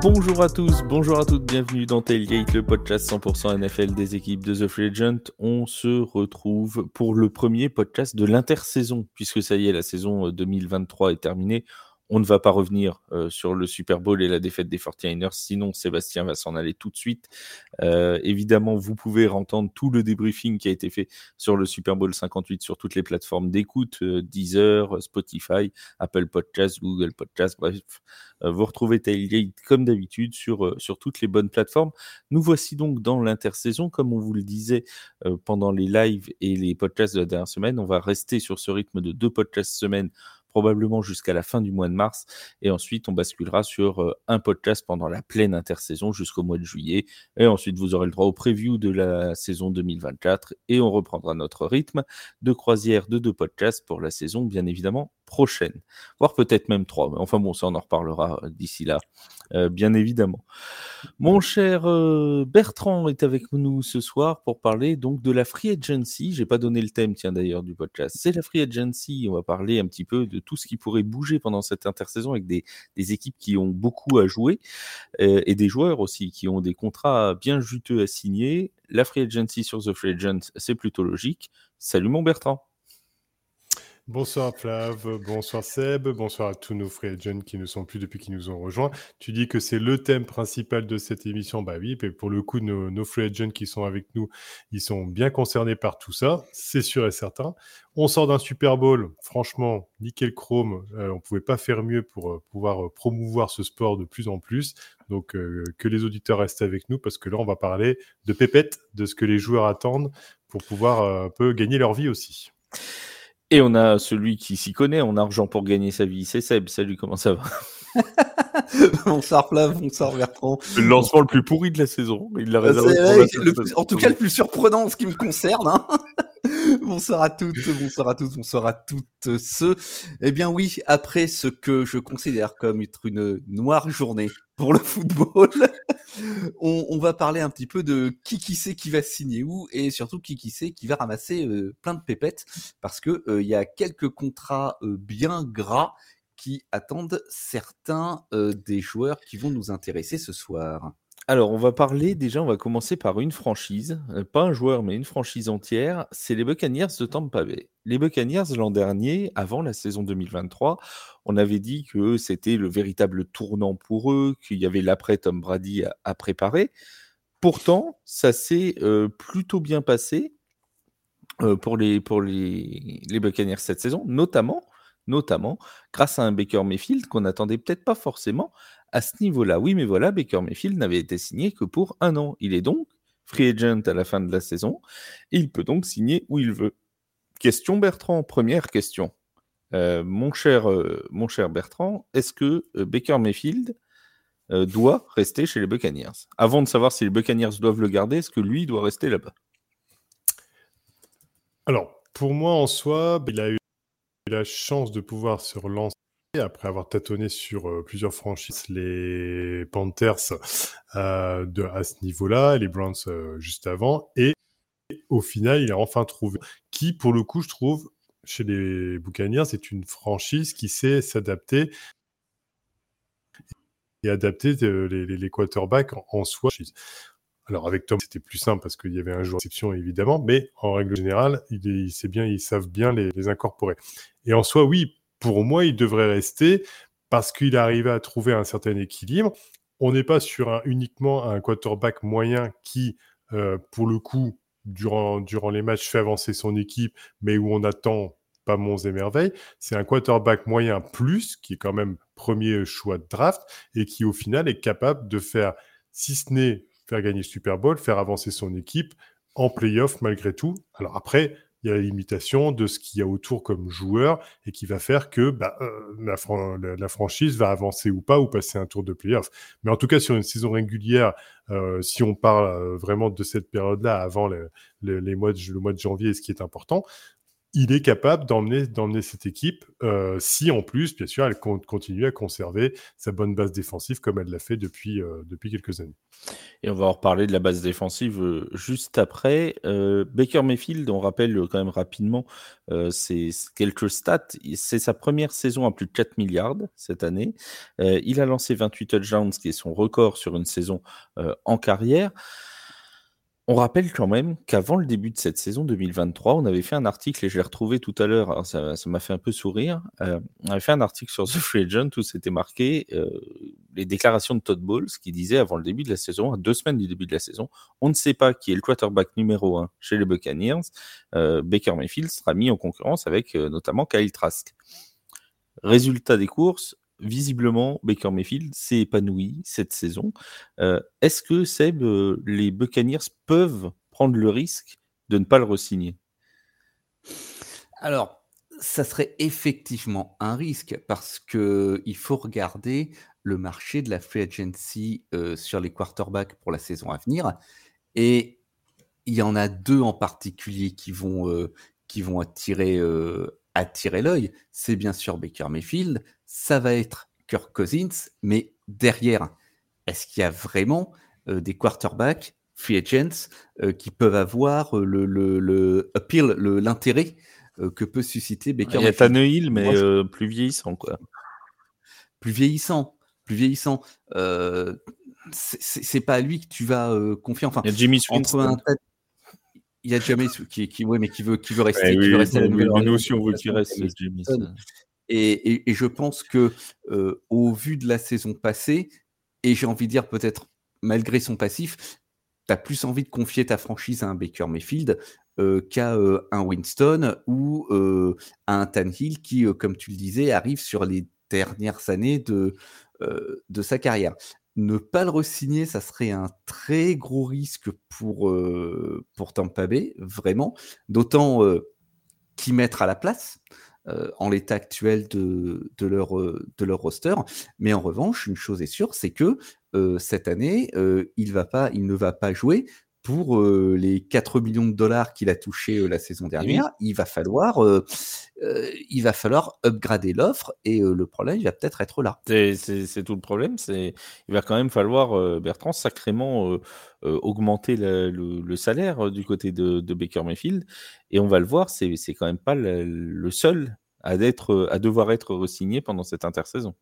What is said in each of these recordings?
Bonjour à tous, bonjour à toutes, bienvenue dans Tailgate, le podcast 100% NFL des équipes de The Free Agent. On se retrouve pour le premier podcast de l'intersaison, puisque ça y est, la saison 2023 est terminée. On ne va pas revenir euh, sur le Super Bowl et la défaite des 49ers, sinon Sébastien va s'en aller tout de suite. Euh, évidemment, vous pouvez entendre tout le débriefing qui a été fait sur le Super Bowl 58 sur toutes les plateformes d'écoute, euh, Deezer, Spotify, Apple Podcasts, Google Podcasts, bref. vous retrouvez Tailgate comme d'habitude sur, sur toutes les bonnes plateformes. Nous voici donc dans l'intersaison, comme on vous le disait pendant les lives et les podcasts de la dernière semaine. On va rester sur ce rythme de deux podcasts semaine probablement jusqu'à la fin du mois de mars. Et ensuite, on basculera sur euh, un podcast pendant la pleine intersaison jusqu'au mois de juillet. Et ensuite, vous aurez le droit au preview de la saison 2024. Et on reprendra notre rythme de croisière de deux podcasts pour la saison, bien évidemment, prochaine, voire peut-être même trois. Mais enfin bon, ça on en reparlera euh, d'ici là, euh, bien évidemment. Mon cher euh, Bertrand est avec nous ce soir pour parler donc de la Free Agency. J'ai pas donné le thème, tiens d'ailleurs, du podcast. C'est la Free Agency. On va parler un petit peu de tout ce qui pourrait bouger pendant cette intersaison avec des, équipes qui ont beaucoup à jouer et des joueurs aussi qui ont des contrats bien juteux à signer. La Free Agency sur The Free Agent, c'est plutôt logique. Salut mon Bertrand. Bonsoir Flav, bonsoir Seb, bonsoir à tous nos frères jeunes qui ne sont plus depuis qu'ils nous ont rejoints. Tu dis que c'est le thème principal de cette émission. Bah oui, pour le coup, nos, nos free agents qui sont avec nous, ils sont bien concernés par tout ça, c'est sûr et certain. On sort d'un Super Bowl, franchement, nickel chrome, euh, on pouvait pas faire mieux pour euh, pouvoir euh, promouvoir ce sport de plus en plus. Donc que les auditeurs restent avec nous parce que là, on va parler de pépette, de ce que les joueurs attendent pour pouvoir un peu gagner leur vie aussi. Et on a celui qui s'y connaît en argent pour gagner sa vie, c'est Seb. Salut, comment ça va? bonsoir Flav, bonsoir Bertrand. Le lancement le plus pourri de la saison. Il l'a réservé En tout cas, le plus surprenant en ce qui me concerne. Hein. bonsoir à toutes, bonsoir à tous, bonsoir à toutes ceux. Eh bien oui, après ce que je considère comme être une noire journée pour le football, on, va parler un petit peu de qui qui sait qui va signer où et surtout qui qui sait qui va ramasser euh, plein de pépettes parce que euh, il y a quelques contrats euh, bien gras qui attendent certains des joueurs qui vont nous intéresser ce soir. Alors, on va parler déjà, on va commencer par une franchise, pas un joueur, mais une franchise entière. C'est les Buccaneers de Tampa Bay. Les Buccaneers, l'an dernier, avant la saison 2023, on avait dit que c'était le véritable tournant pour eux, qu'il y avait l'après Tom Brady à, préparer. Pourtant, ça s'est plutôt bien passé pour, les, pour les, les Buccaneers cette saison, notamment notamment grâce à un Baker Mayfield qu'on n'attendait peut-être pas forcément, à ce niveau-là. Oui, mais voilà, Baker Mayfield n'avait été signé que pour un an. Il est donc free agent à la fin de la saison et il peut donc signer où il veut. Question Bertrand, première question. Euh, mon, cher, euh, mon cher Bertrand, est-ce que euh, Baker Mayfield doit rester chez les Buccaneers? Avant de savoir si les Buccaneers doivent le garder, est-ce que lui doit rester là-bas? Alors, pour moi en soi, il a eu la chance de pouvoir se relancer après avoir tâtonné sur euh, plusieurs franchises, les Panthers euh, à ce niveau-là, les Browns euh, juste avant, et au final, il a enfin trouvé qui, pour le coup, je trouve, chez les Buccaneers, c'est une franchise qui sait s'adapter et adapter les, quarterbacks en, soi. Alors avec Tom, c'était plus simple parce qu'il y avait un joueur d'exception évidemment, mais en règle générale, ils savent bien les, incorporer. Et en soi, oui, pour moi, il devrait rester parce qu'il arrivé à trouver un certain équilibre. On n'est pas sur un, uniquement un quarterback moyen qui, euh, pour le coup, durant, durant les matchs, fait avancer son équipe, mais où on attend pas monts et merveilles. C'est un quarterback moyen plus, qui est quand même premier choix de draft, et qui au final est capable de faire, si ce n'est faire gagner Super Bowl, faire avancer son équipe en playoff malgré tout. Alors après, il y a la limitation de ce qu'il y a autour comme joueur et qui va faire que bah, euh, la, franchise va avancer ou pas ou passer un tour de playoff. Mais en tout cas, sur une saison régulière, euh, si on parle euh, vraiment de cette période-là, avant les mois de, le mois de janvier, ce qui est important, il est capable d'emmener, cette équipe euh, si en plus, bien sûr, elle continue à conserver sa bonne base défensive comme elle l'a fait depuis, euh, quelques années. Et on va en reparler de la base défensive euh, juste après. Baker Mayfield, on rappelle quand même rapidement c'est quelques stats. C'est sa première saison à plus de 4 milliards cette année. il a lancé 28 touchdowns, qui est son record sur une saison en carrière. On rappelle quand même qu'avant le début de cette saison 2023, on avait fait un article, et je l'ai retrouvé tout à l'heure, ça m'a fait un peu sourire. Euh, on avait fait un article sur The Free Agent où c'était marqué euh, les déclarations de Todd Bowles qui disait avant le début de la saison, à deux semaines du début de la saison, on ne sait pas qui est le quarterback numéro un chez les Buccaneers. Euh, Baker Mayfield sera mis en concurrence avec notamment Kyle Trask. Résultat des courses, visiblement, Baker Mayfield s'est épanoui cette saison. Euh, est-ce que, Seb, euh, les Buccaneers peuvent prendre le risque de ne pas le re-signer? Alors, ça serait effectivement un risque parce qu'il faut regarder le marché de la free agency euh, sur les quarterbacks pour la saison à venir. Et il y en a deux en particulier qui vont, qui vont attirer, attirer l'œil. C'est bien sûr Baker Mayfield, ça va être Kirk Cousins, mais derrière, est-ce qu'il y a vraiment euh, des quarterbacks, free agents, euh, qui peuvent avoir euh, le, le, appeal, l'intérêt que peut susciter Baker Il y a Tannehill, mais plus vieillissant, quoi. Plus vieillissant, plus vieillissant. c'est pas à lui que tu vas confier. Enfin, il y a Jimmy Swinston. il y a James qui, qui, mais qui veut, qui veut rester. Qui veut rester à la Nous aussi, on veut qu'il reste, Jimmy. Et, je pense que euh, au vu de la saison passée, et j'ai envie de dire peut-être malgré son passif, tu as plus envie de confier ta franchise à un Baker Mayfield euh, qu'à euh, un Winston ou à un Tanhill qui, comme tu le disais, arrive sur les dernières années de, de sa carrière. Ne pas le re-signer, ça serait un très gros risque pour, pour Tampa Bay, vraiment. D'autant qui mettre à la place. Euh, en l'état actuel de, de, leur, euh, de leur roster. Mais en revanche, une chose est sûre, c'est que euh, cette année, il ne va pas jouer pour les 4 millions de dollars qu'il a touché la saison dernière, il va falloir, il va falloir upgrader l'offre et le problème, il va peut-être être là. C'est tout le problème. C'est il va quand même falloir Bertrand sacrément augmenter le, salaire du côté de, Baker Mayfield et on va le voir, c'est quand même pas le, seul à, à devoir être re-signé pendant cette intersaison.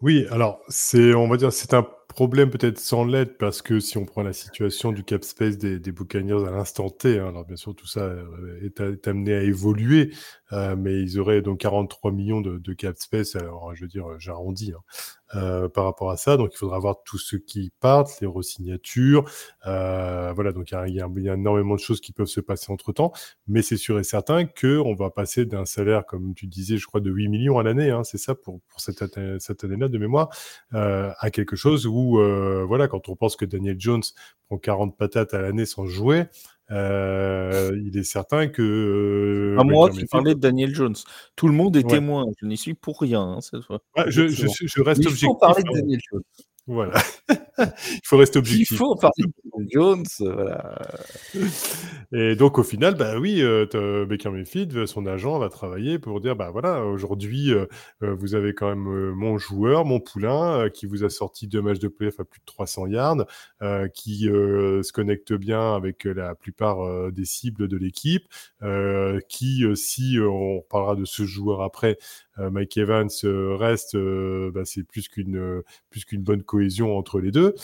Oui, alors c'est, on va dire, c'est un problème peut-être sans l'aide parce que si on prend la situation du cap space des, des Buccaneers à l'instant T, hein, alors bien sûr tout ça euh, est, amené à évoluer, euh, mais ils auraient donc 43 millions de, cap space, alors je veux dire j'arrondis, hein, euh, par rapport à ça. Donc, il faudra voir tous ceux qui partent, les resignatures. Euh, voilà, donc il y, a énormément de choses qui peuvent se passer entre temps. Mais c'est sûr et certain qu'on va passer d'un salaire, comme tu disais, je crois, de 8 millions à l'année, hein, c'est ça pour, pour cette, cette année-là de mémoire, à quelque chose où, euh, voilà, quand on pense que Daniel Jones prend 40 patates à l'année sans jouer, euh, il est certain que. Euh, à moi qui parlais de Daniel Jones. Tout le monde est témoin. Je n'y suis pour rien hein, cette fois. je, je, je, reste objectif. Il parler de. Daniel Jones. Voilà. il faut rester objectif. Il faut parler de Jones. Voilà. Et donc, au final, bah oui, euh, Baker Mayfield, son agent, va travailler pour dire bah voilà, aujourd'hui, euh, euh, vous avez quand même euh, mon joueur, mon poulain, qui vous a sorti deux matchs de playoff à plus de 300 yards, qui se connecte bien avec la plupart des cibles de l'équipe, qui, si on parlera de ce joueur après, euh, Mike Evans euh, reste, euh, bah, c'est plus qu'une plus qu'une bonne cohésion entre les deux.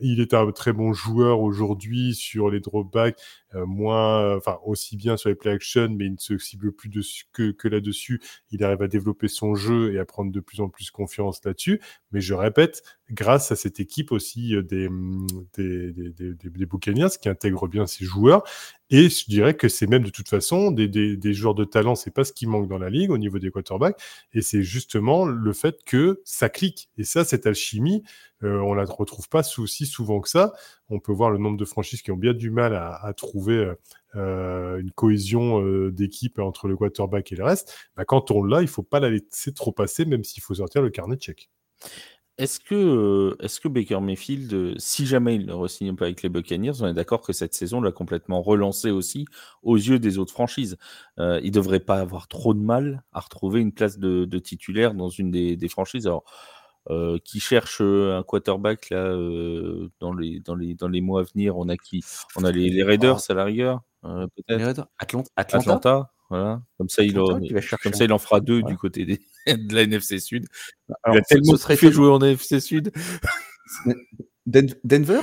il est un très bon joueur aujourd'hui sur les dropbacks, moins, enfin aussi bien sur les play action, mais il ne se cible plus que, que là-dessus. Il arrive à développer son jeu et à prendre de plus en plus confiance là-dessus. Mais je répète, grâce à cette équipe aussi des, des, des, des, des qui intègre bien ses joueurs et je dirais que c'est même de toute façon des, des, joueurs de talent, c'est pas ce qui manque dans la ligue au niveau des quarterbacks, et c'est justement le fait que ça clique. Et ça, cette alchimie, euh, on la retrouve pas aussi souvent que ça. On peut voir le nombre de franchises qui ont bien du mal à, trouver euh, une cohésion euh, d'équipe entre le quarterback et le reste. Bah, quand on l'a, il faut pas la laisser trop passer, même s'il faut sortir le carnet de chèque. Est-ce que, est que Baker Mayfield, si jamais il ne re-signe pas avec les Buccaneers, on est d'accord que cette saison l'a complètement relancé aussi aux yeux des autres franchises. il ne devrait pas avoir trop de mal à retrouver une place de, titulaire dans une des, des franchises. Alors, euh, qui cherche un quarterback là dans les dans les dans les mois à venir? On a qui? On a les, Raiders à la rigueur, peut-être. Atlanta? Atlanta. Voilà. Comme ça, il, en, comme ça, il en fera deux du côté des, de la NFC Sud. Alors, il a tellement serait fait jouer en NFC Sud. Denver?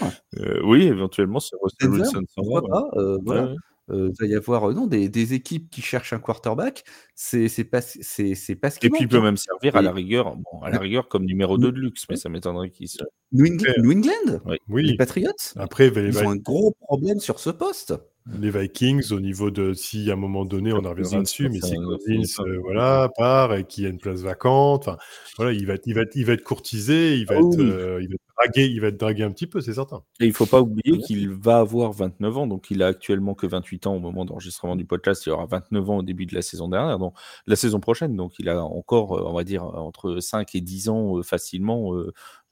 Oui, éventuellement, c'est Russell Wilson. Pourquoi pas voilà il va y avoir non, des, des, équipes qui cherchent un quarterback. C'est pas, c'est pas ce Et puis il peut même servir à la rigueur, bon, à la rigueur comme numéro 2 de luxe, mais ça m'étonnerait qu'il se. New England, New England? Oui. Les Patriots? Après, ils ont un gros problème sur ce poste les Vikings au niveau de si à un moment donné on en reviendra dessus mais si Cousins euh, voilà part et qu'il y a une place vacante voilà il va être, il va être, il va être courtisé il va, ah être, euh, il va être dragué il va être dragué un petit peu c'est certain. Et il faut pas oublier qu'il va avoir 29 ans donc il a actuellement que 28 ans au moment d'enregistrement du podcast il aura 29 ans au début de la saison dernière donc la saison prochaine donc il a encore euh, on va dire entre 5 et 10 ans facilement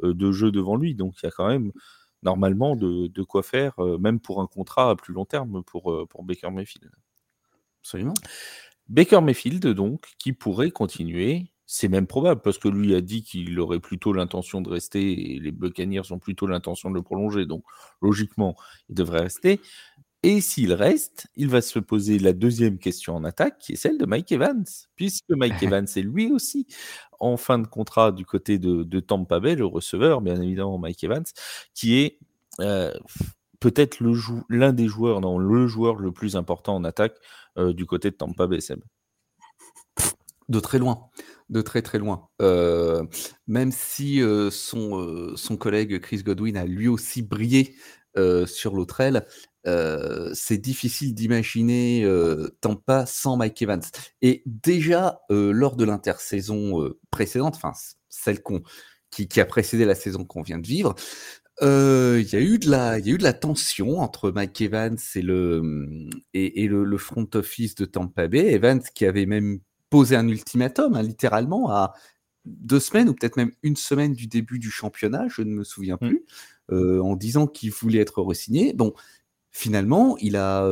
de jeu devant lui donc il y a quand même normalement de, quoi faire, euh, même pour un contrat à plus long terme pour, euh, pour Baker Mayfield. Absolument. Baker Mayfield, donc, qui pourrait continuer, c'est même probable, parce que lui a dit qu'il aurait plutôt l'intention de rester, et les Buccaneers ont plutôt l'intention de le prolonger, donc logiquement, il devrait rester. Et s'il reste, il va se poser la deuxième question en attaque, qui est celle de Mike Evans, puisque Mike Evans est lui aussi en fin de contrat du côté de, Tampa Bay, le receveur, bien évidemment Mike Evans, qui est euh, peut-être l'un des joueurs, non, le joueur le plus important en attaque euh, du côté de Tampa Bay, Seb. De très loin, de très très loin. Euh, même si son, son collègue Chris Godwin a lui aussi brillé sur l'autre aile, c'est difficile d'imaginer Tampa sans Mike Evans. Et déjà, lors de l'intersaison précédente, enfin celle qui, a précédé la saison qu'on vient de vivre, il y a eu de la, il y a eu de la tension entre Mike Evans et le et, le, front office de Tampa Bay. Evans qui avait même posé un ultimatum, hein, littéralement à deux semaines ou peut-être même une semaine du début du championnat, je ne me souviens mmh. Plus, en disant qu'il voulait être re-signé. Bon, finalement, il a,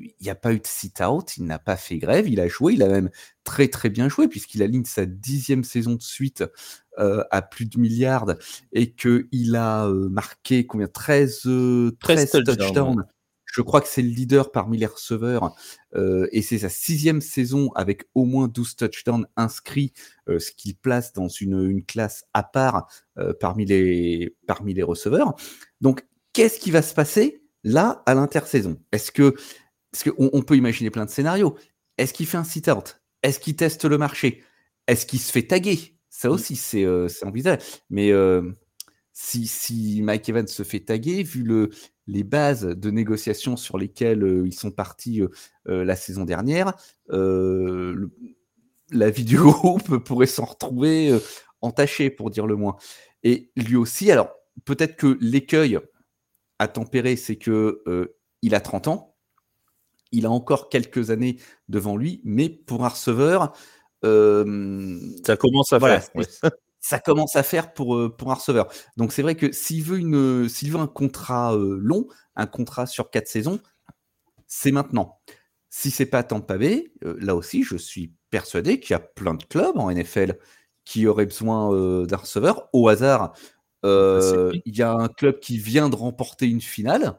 il n'y a pas eu de sit-out, il n'a pas fait grève, il a joué, il a même très très bien joué puisqu'il aligne sa dixième saison de suite à plus de milliards et qu'il a marqué combien? 13, 13, touchdowns. Je crois que c'est le leader parmi les receveurs et c'est sa sixième saison avec au moins 12 touchdowns inscrits, ce qui place dans une, une classe à part parmi, les, parmi les receveurs. Donc, qu'est-ce qui va se passer là à l'intersaison? Est-ce que parce qu'on on peut imaginer plein de scénarios. Est-ce qu'il fait un sit-out? Est-ce qu'il teste le marché? Est-ce qu'il se fait taguer? Ça mmh. aussi, c'est euh, envisageable. Mais euh, si, si, Mike Evans se fait taguer, vu le, les bases de négociation sur lesquelles euh, ils sont partis la saison dernière, la vie du groupe pourrait s'en retrouver entachée, pour dire le moins. Et lui aussi, alors peut-être que l'écueil à tempérer, c'est que euh, il a 30 ans, il a encore quelques années devant lui, mais pour un receveur, euh, ça commence à faire. Ça commence à faire pour, euh, pour un receveur. Donc c'est vrai que s'il veut, une, s'il veut un contrat long, un contrat sur quatre saisons, c'est maintenant. Si c'est pas Tampa Bay, là aussi, je suis persuadé qu'il y a plein de clubs en NFL qui auraient besoin d'un receveur. Au hasard, euh, il y a un club qui vient de remporter une finale.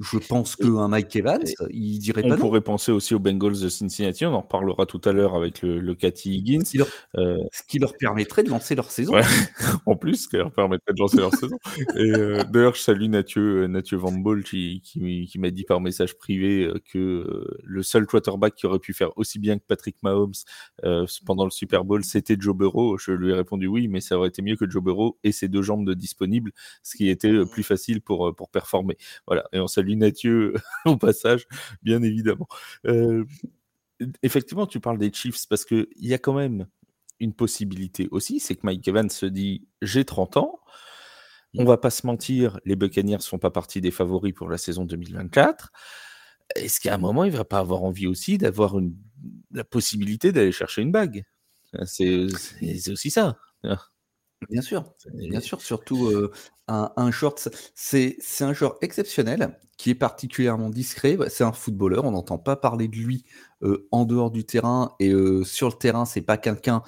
Je pense qu'un Mike Evans, il dirait pas On pourrait penser aussi aux Bengals de Cincinnati, on en reparlera tout à l'heure avec le, le Cathy Higgins. Euh, ce qui, leur, permettrait de lancer leur saison. en plus, ce qui leur permettrait de lancer leur saison. Euh, d'ailleurs, je salue Nathieu, Nathieu Van Bol qui, qui, m'a dit par message privé que le seul quarterback qui aurait pu faire aussi bien que Patrick Mahomes pendant le Super Bowl, c'était Joe Burrow. Je lui ai répondu oui, mais ça aurait été mieux que Joe Burrow et ses deux jambes de disponibles, ce qui était plus facile pour, pour performer. Voilà, et on salue Nathieu au passage, bien évidemment. Euh, effectivement, tu parles des Chiefs parce qu'il y a quand même une possibilité aussi, c'est que Mike Evans se dit j'ai 30 ans, on va pas se mentir, les Buccaneers ne sont pas partie des favoris pour la saison 2024. Est-ce qu'à un moment, il va pas avoir envie aussi d'avoir la possibilité d'aller chercher une bague? C'est aussi ça. Bien sûr, bien sûr, surtout un, un short, c'est un joueur exceptionnel qui est particulièrement discret. Bah, c'est un footballeur, on n'entend pas parler de lui en dehors du terrain et sur le terrain, c'est pas quelqu'un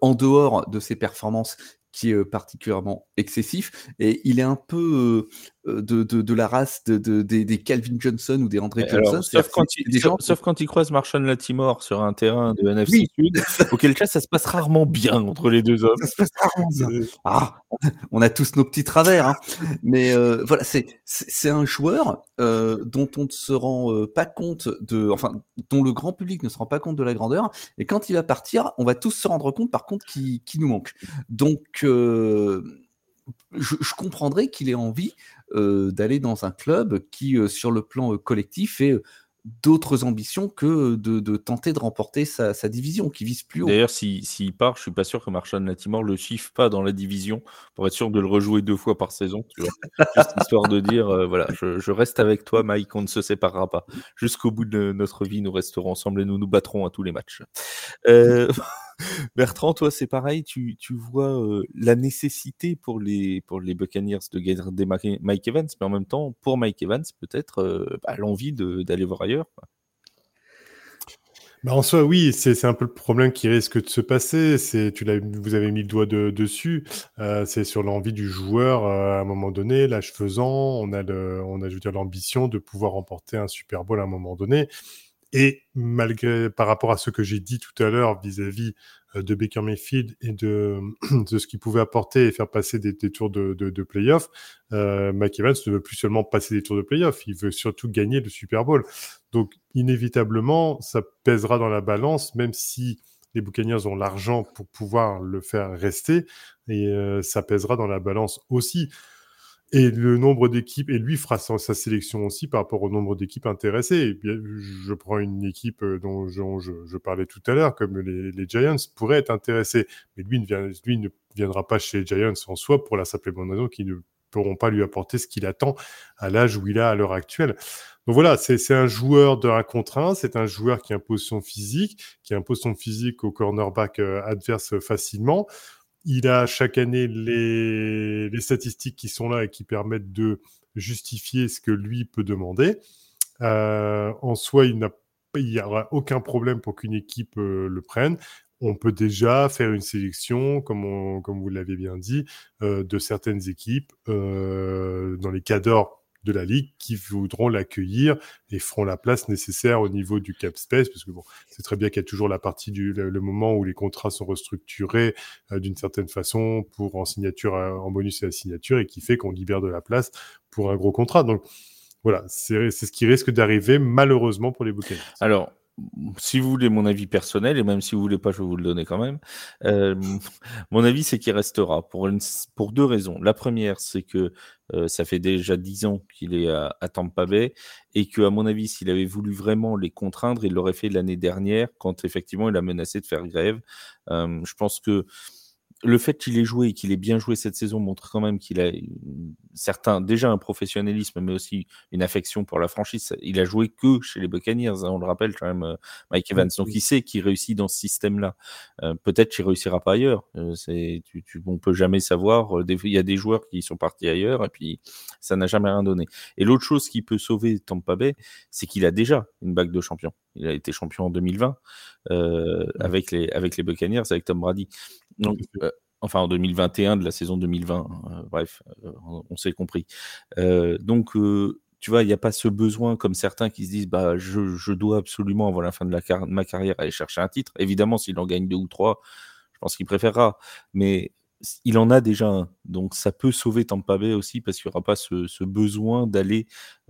en dehors de ses performances qui est particulièrement excessif et il est un peu de, de, de, la race de, des, des, Calvin Johnson ou des André Johnson. sauf, quand il, sauf, quand il croise Marshall Latimore sur un terrain de NFC Sud, auquel cas ça se passe rarement bien entre les deux hommes. Ça se passe rarement bien. Ah, on a tous nos petits travers, hein. mais euh, voilà, c'est un joueur euh, dont on ne se rend euh, pas compte de, enfin, dont le grand public ne se rend pas compte de la grandeur, et quand il va partir, on va tous se rendre compte, par contre, qui, qui nous manque. Donc, euh, je, je comprendrais qu'il ait envie euh, d'aller dans un club qui, euh, sur le plan euh, collectif, ait d'autres ambitions que de, tenter de remporter sa, division, qui vise plus haut. D'ailleurs, s'il part, je suis pas sûr que Marshall Latimore le chiffre pas dans la division pour être sûr de le rejouer deux fois par saison. Juste histoire de dire, voilà, je, reste avec toi, Mike, on ne se séparera pas. Jusqu'au bout de notre vie, nous resterons ensemble et nous nous battrons à tous les matchs. Bertrand, toi, c'est pareil, tu, vois la nécessité pour les, pour les Buccaneers de garder Mike Evans, mais en même temps, pour Mike Evans, peut-être bah, l'envie d'aller voir ailleurs. Bah en soi, oui, c'est un peu le problème qui risque de se passer. C'est, tu vous avez mis le doigt dessus. c'est sur l'envie du joueur à un moment donné, l'âge faisant, on a, on a, je veux dire, l'ambition de pouvoir remporter un Super Bowl à un moment donné. Et malgré, par rapport à ce que j'ai dit tout à l'heure vis-à-vis euh, de Baker Mayfield et de, de ce qu'il pouvait apporter et faire passer des, tours de, de, de playoff, euh, Mike Evans ne veut plus seulement passer des tours de playoff, il veut surtout gagner le Super Bowl. Donc, inévitablement, ça pèsera dans la balance, même si les Buccaneers ont l'argent pour pouvoir le faire rester, et euh, ça pèsera dans la balance aussi. Et le nombre d'équipes, et lui fera sa, sélection aussi par rapport au nombre d'équipes intéressées. je prends une équipe euh, dont je, parlais tout à l'heure, comme les, Giants, pourrait être intéressé. Mais lui ne, vient, lui ne viendra pas chez les Giants en soi pour la simple et bonne raison qu'ils ne pourront pas lui apporter ce qu'il attend à l'âge où il a à l'heure actuelle. Donc voilà, c'est un joueur de 1 contre 1, c'est un joueur qui impose son physique, qui impose son physique au cornerback euh, adverse facilement il a chaque année les, statistiques qui sont là et qui permettent de justifier ce que lui peut demander. Euh, en soi, il n'y aura aucun problème pour qu'une équipe euh, le prenne. On peut déjà faire une sélection, comme, vous l'avez bien dit, euh, de certaines équipes dans les cadres de la Ligue qui voudront l'accueillir et feront la place nécessaire au niveau du cap space, parce que bon, c'est très bien qu'il y a toujours la partie du le, moment où les contrats sont restructurés euh, d'une certaine façon pour en signature, euh, en bonus et la signature, et qui fait qu'on libère de la place pour un gros contrat. Donc voilà, c'est ce qui risque d'arriver malheureusement pour les Buccaneers. Alors, si vous voulez mon avis personnel, et même si vous voulez pas, je vais vous le donner quand même. Euh, mon avis, c'est qu'il restera pour, pour deux raisons. La première, c'est que euh, ça fait déjà dix ans qu'il est à, à, Tampa Bay et que, à mon avis, s'il avait voulu vraiment les contraindre, il l'aurait fait l'année dernière quand effectivement il a menacé de faire grève. Euh, je pense que le fait qu'il ait joué et qu'il ait bien joué cette saison montre quand même qu'il a certain, déjà un professionnalisme, mais aussi une affection pour la franchise. Il a joué que chez les Buccaneers, hein, on le rappelle quand même, euh, Mike Evans. Donc il sait qu'il réussit dans ce système-là. Euh, peut-être qu'il réussira pas ailleurs. Euh, c'est, tu, tu, on peut jamais savoir. il y a des joueurs qui sont partis ailleurs et puis ça n'a jamais rien donné. Et l'autre chose qui peut sauver Tampa Bay, c'est qu'il a déjà une bague de champion. Il a été champion en 2020 avec les avec les Buccaneers, avec Tom Brady. Donc enfin en 2021 de la saison 2020. Hein, bref, euh, on, s'est compris. Euh, donc, euh, tu vois, il n'y a pas ce besoin comme certains qui se disent bah, je, dois absolument, avant la fin de, la ma carrière, aller chercher un titre. Évidemment, s'il en gagne deux ou trois, je pense qu'il préférera. Mais il en a déjà un. Donc, ça peut sauver Tampa Bay aussi parce qu'il n'y aura pas ce, besoin d'aller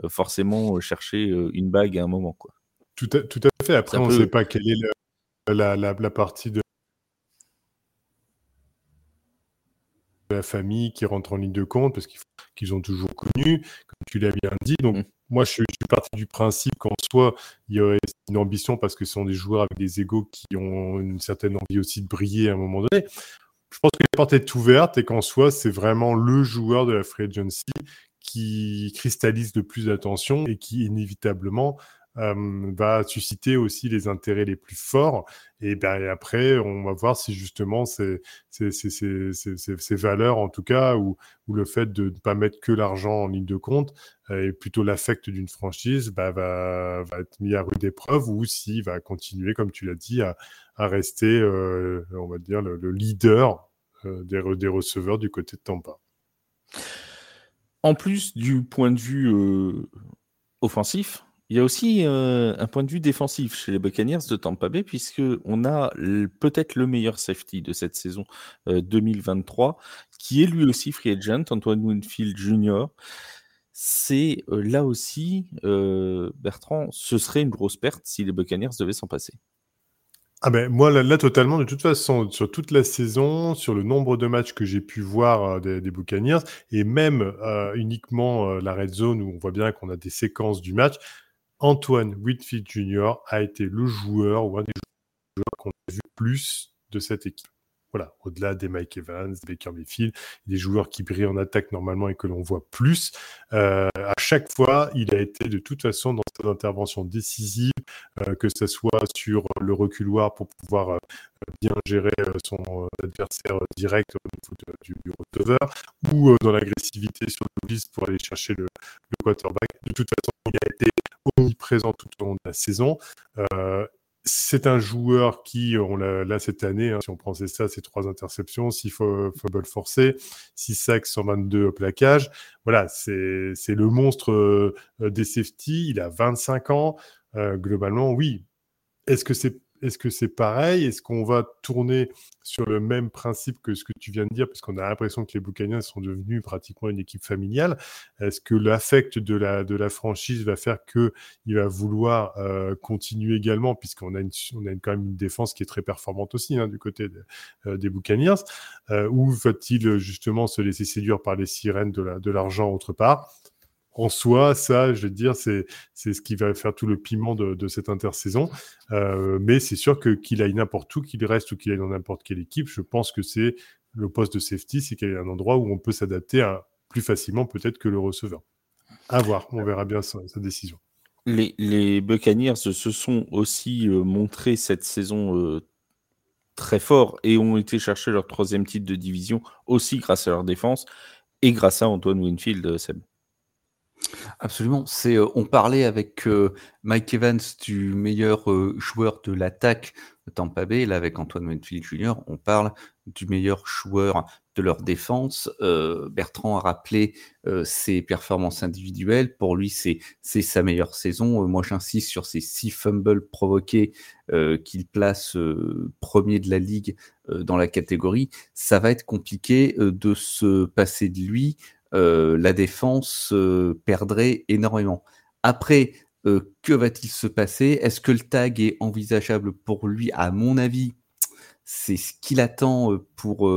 forcément chercher une bague à un moment. Quoi. Tout, à, tout à fait. Après, on ne sait pas quelle est la, la, la partie de la famille qui rentre en ligne de compte parce qu'ils ont toujours connu, comme tu l'as bien dit. Donc, mmh. moi, je suis, parti du principe qu'en soi, il y aurait une ambition parce que ce sont des joueurs avec des égaux qui ont une certaine envie aussi de briller à un moment donné. Je pense que la porte est ouverte et qu'en soi, c'est vraiment le joueur de la free agency qui cristallise de plus d'attention et qui inévitablement va susciter aussi les intérêts les plus forts. Et ben, après, on va voir si justement ces, ces, valeurs, en tout cas, ou, ou, le fait de ne pas mettre que l'argent en ligne de compte, et plutôt l'affect d'une franchise, bah, va, être mis à rude épreuve, ou s'il va continuer, comme tu l'as dit, à, rester, on va dire, le, le leader des, des receveurs du côté de Tampa. En plus du point de vue euh, offensif, il y a aussi euh, un point de vue défensif chez les Buccaneers de Tampa Bay, puisqu'on a peut-être le meilleur safety de cette saison 2023, euh, qui est lui aussi free agent, Antoine Winfield Jr. C'est là aussi, Bertrand, ce serait une grosse perte si les Buccaneers devaient s'en passer. Ah ben moi là, totalement de toute façon sur toute la saison sur le nombre de matchs que j'ai pu voir euh, des, Buccaneers et même euh, uniquement euh, la red zone où on voit bien qu'on a des séquences du match Antoine Whitfield Jr a été le joueur ou un des joueurs qu'on a vu plus de cette équipe voilà, au-delà des Mike Evans, des Baker Mayfield, des joueurs qui brillent en attaque normalement et que l'on voit plus. Euh, à chaque fois, il a été de toute façon dans ses interventions décisives, que ce soit sur le reculoir pour pouvoir euh, bien gérer euh, son adversaire direct au niveau du, du receveur, ou dans l'agressivité sur le blitz pour aller chercher le, quarterback. De toute façon, il a été omniprésent tout au long de la saison. Euh, c'est un joueur qui, on l'a là cette année, hein, si on prend ça, c'est trois interceptions, six fumbles forcés, 6 sacs, 122 plaquages. Voilà, c'est le monstre euh, des safety. Il a 25 ans. Euh, globalement, oui. Est-ce que c'est est-ce pareil? Est-ce qu'on va tourner sur le même principe que ce que tu viens de dire? Parce qu'on a l'impression que les Buccaneers sont devenus pratiquement une équipe familiale. Est-ce que l'affect de la, de la franchise va faire qu'il va vouloir euh, continuer également, puisqu'on a, une, on a quand même une défense qui est très performante aussi hein, du côté euh, des euh, Ou va-t-il justement se laisser séduire par les sirènes de l'argent la, de autre part? En soi, ça, je veux dire, c'est ce qui va faire tout le piment de, cette intersaison. Euh, mais c'est sûr que qu'il aille n'importe où, qu'il reste ou qu'il aille dans n'importe quelle équipe, je pense que c'est le poste de safety, c'est qu'il y a un endroit où on peut s'adapter plus facilement peut-être que le receveur. À voir, on verra bien sa, décision. Les, Buccaneers se sont aussi euh, montrés cette saison euh, très forts et ont été chercher leur troisième titre de division aussi grâce à leur défense et grâce à Antoine Winfield, Seb. Absolument. C'est, euh, on parlait avec euh, Mike Evans du meilleur euh, joueur de l'attaque de Tampa Bay. Là, avec Antoine Winfield Jr., on parle du meilleur joueur de leur défense. Bertrand a rappelé ses performances individuelles. Pour lui, c'est, c'est sa meilleure saison. moi, j'insiste sur ces six fumbles provoqués qu'il place premier de la ligue dans la catégorie. Ça va être compliqué de se passer de lui. Euh, la défense euh, perdrait énormément. Après, euh, que va-t-il se passer? Est-ce que le tag est envisageable pour lui? À mon avis, c'est ce qu'il attend pour,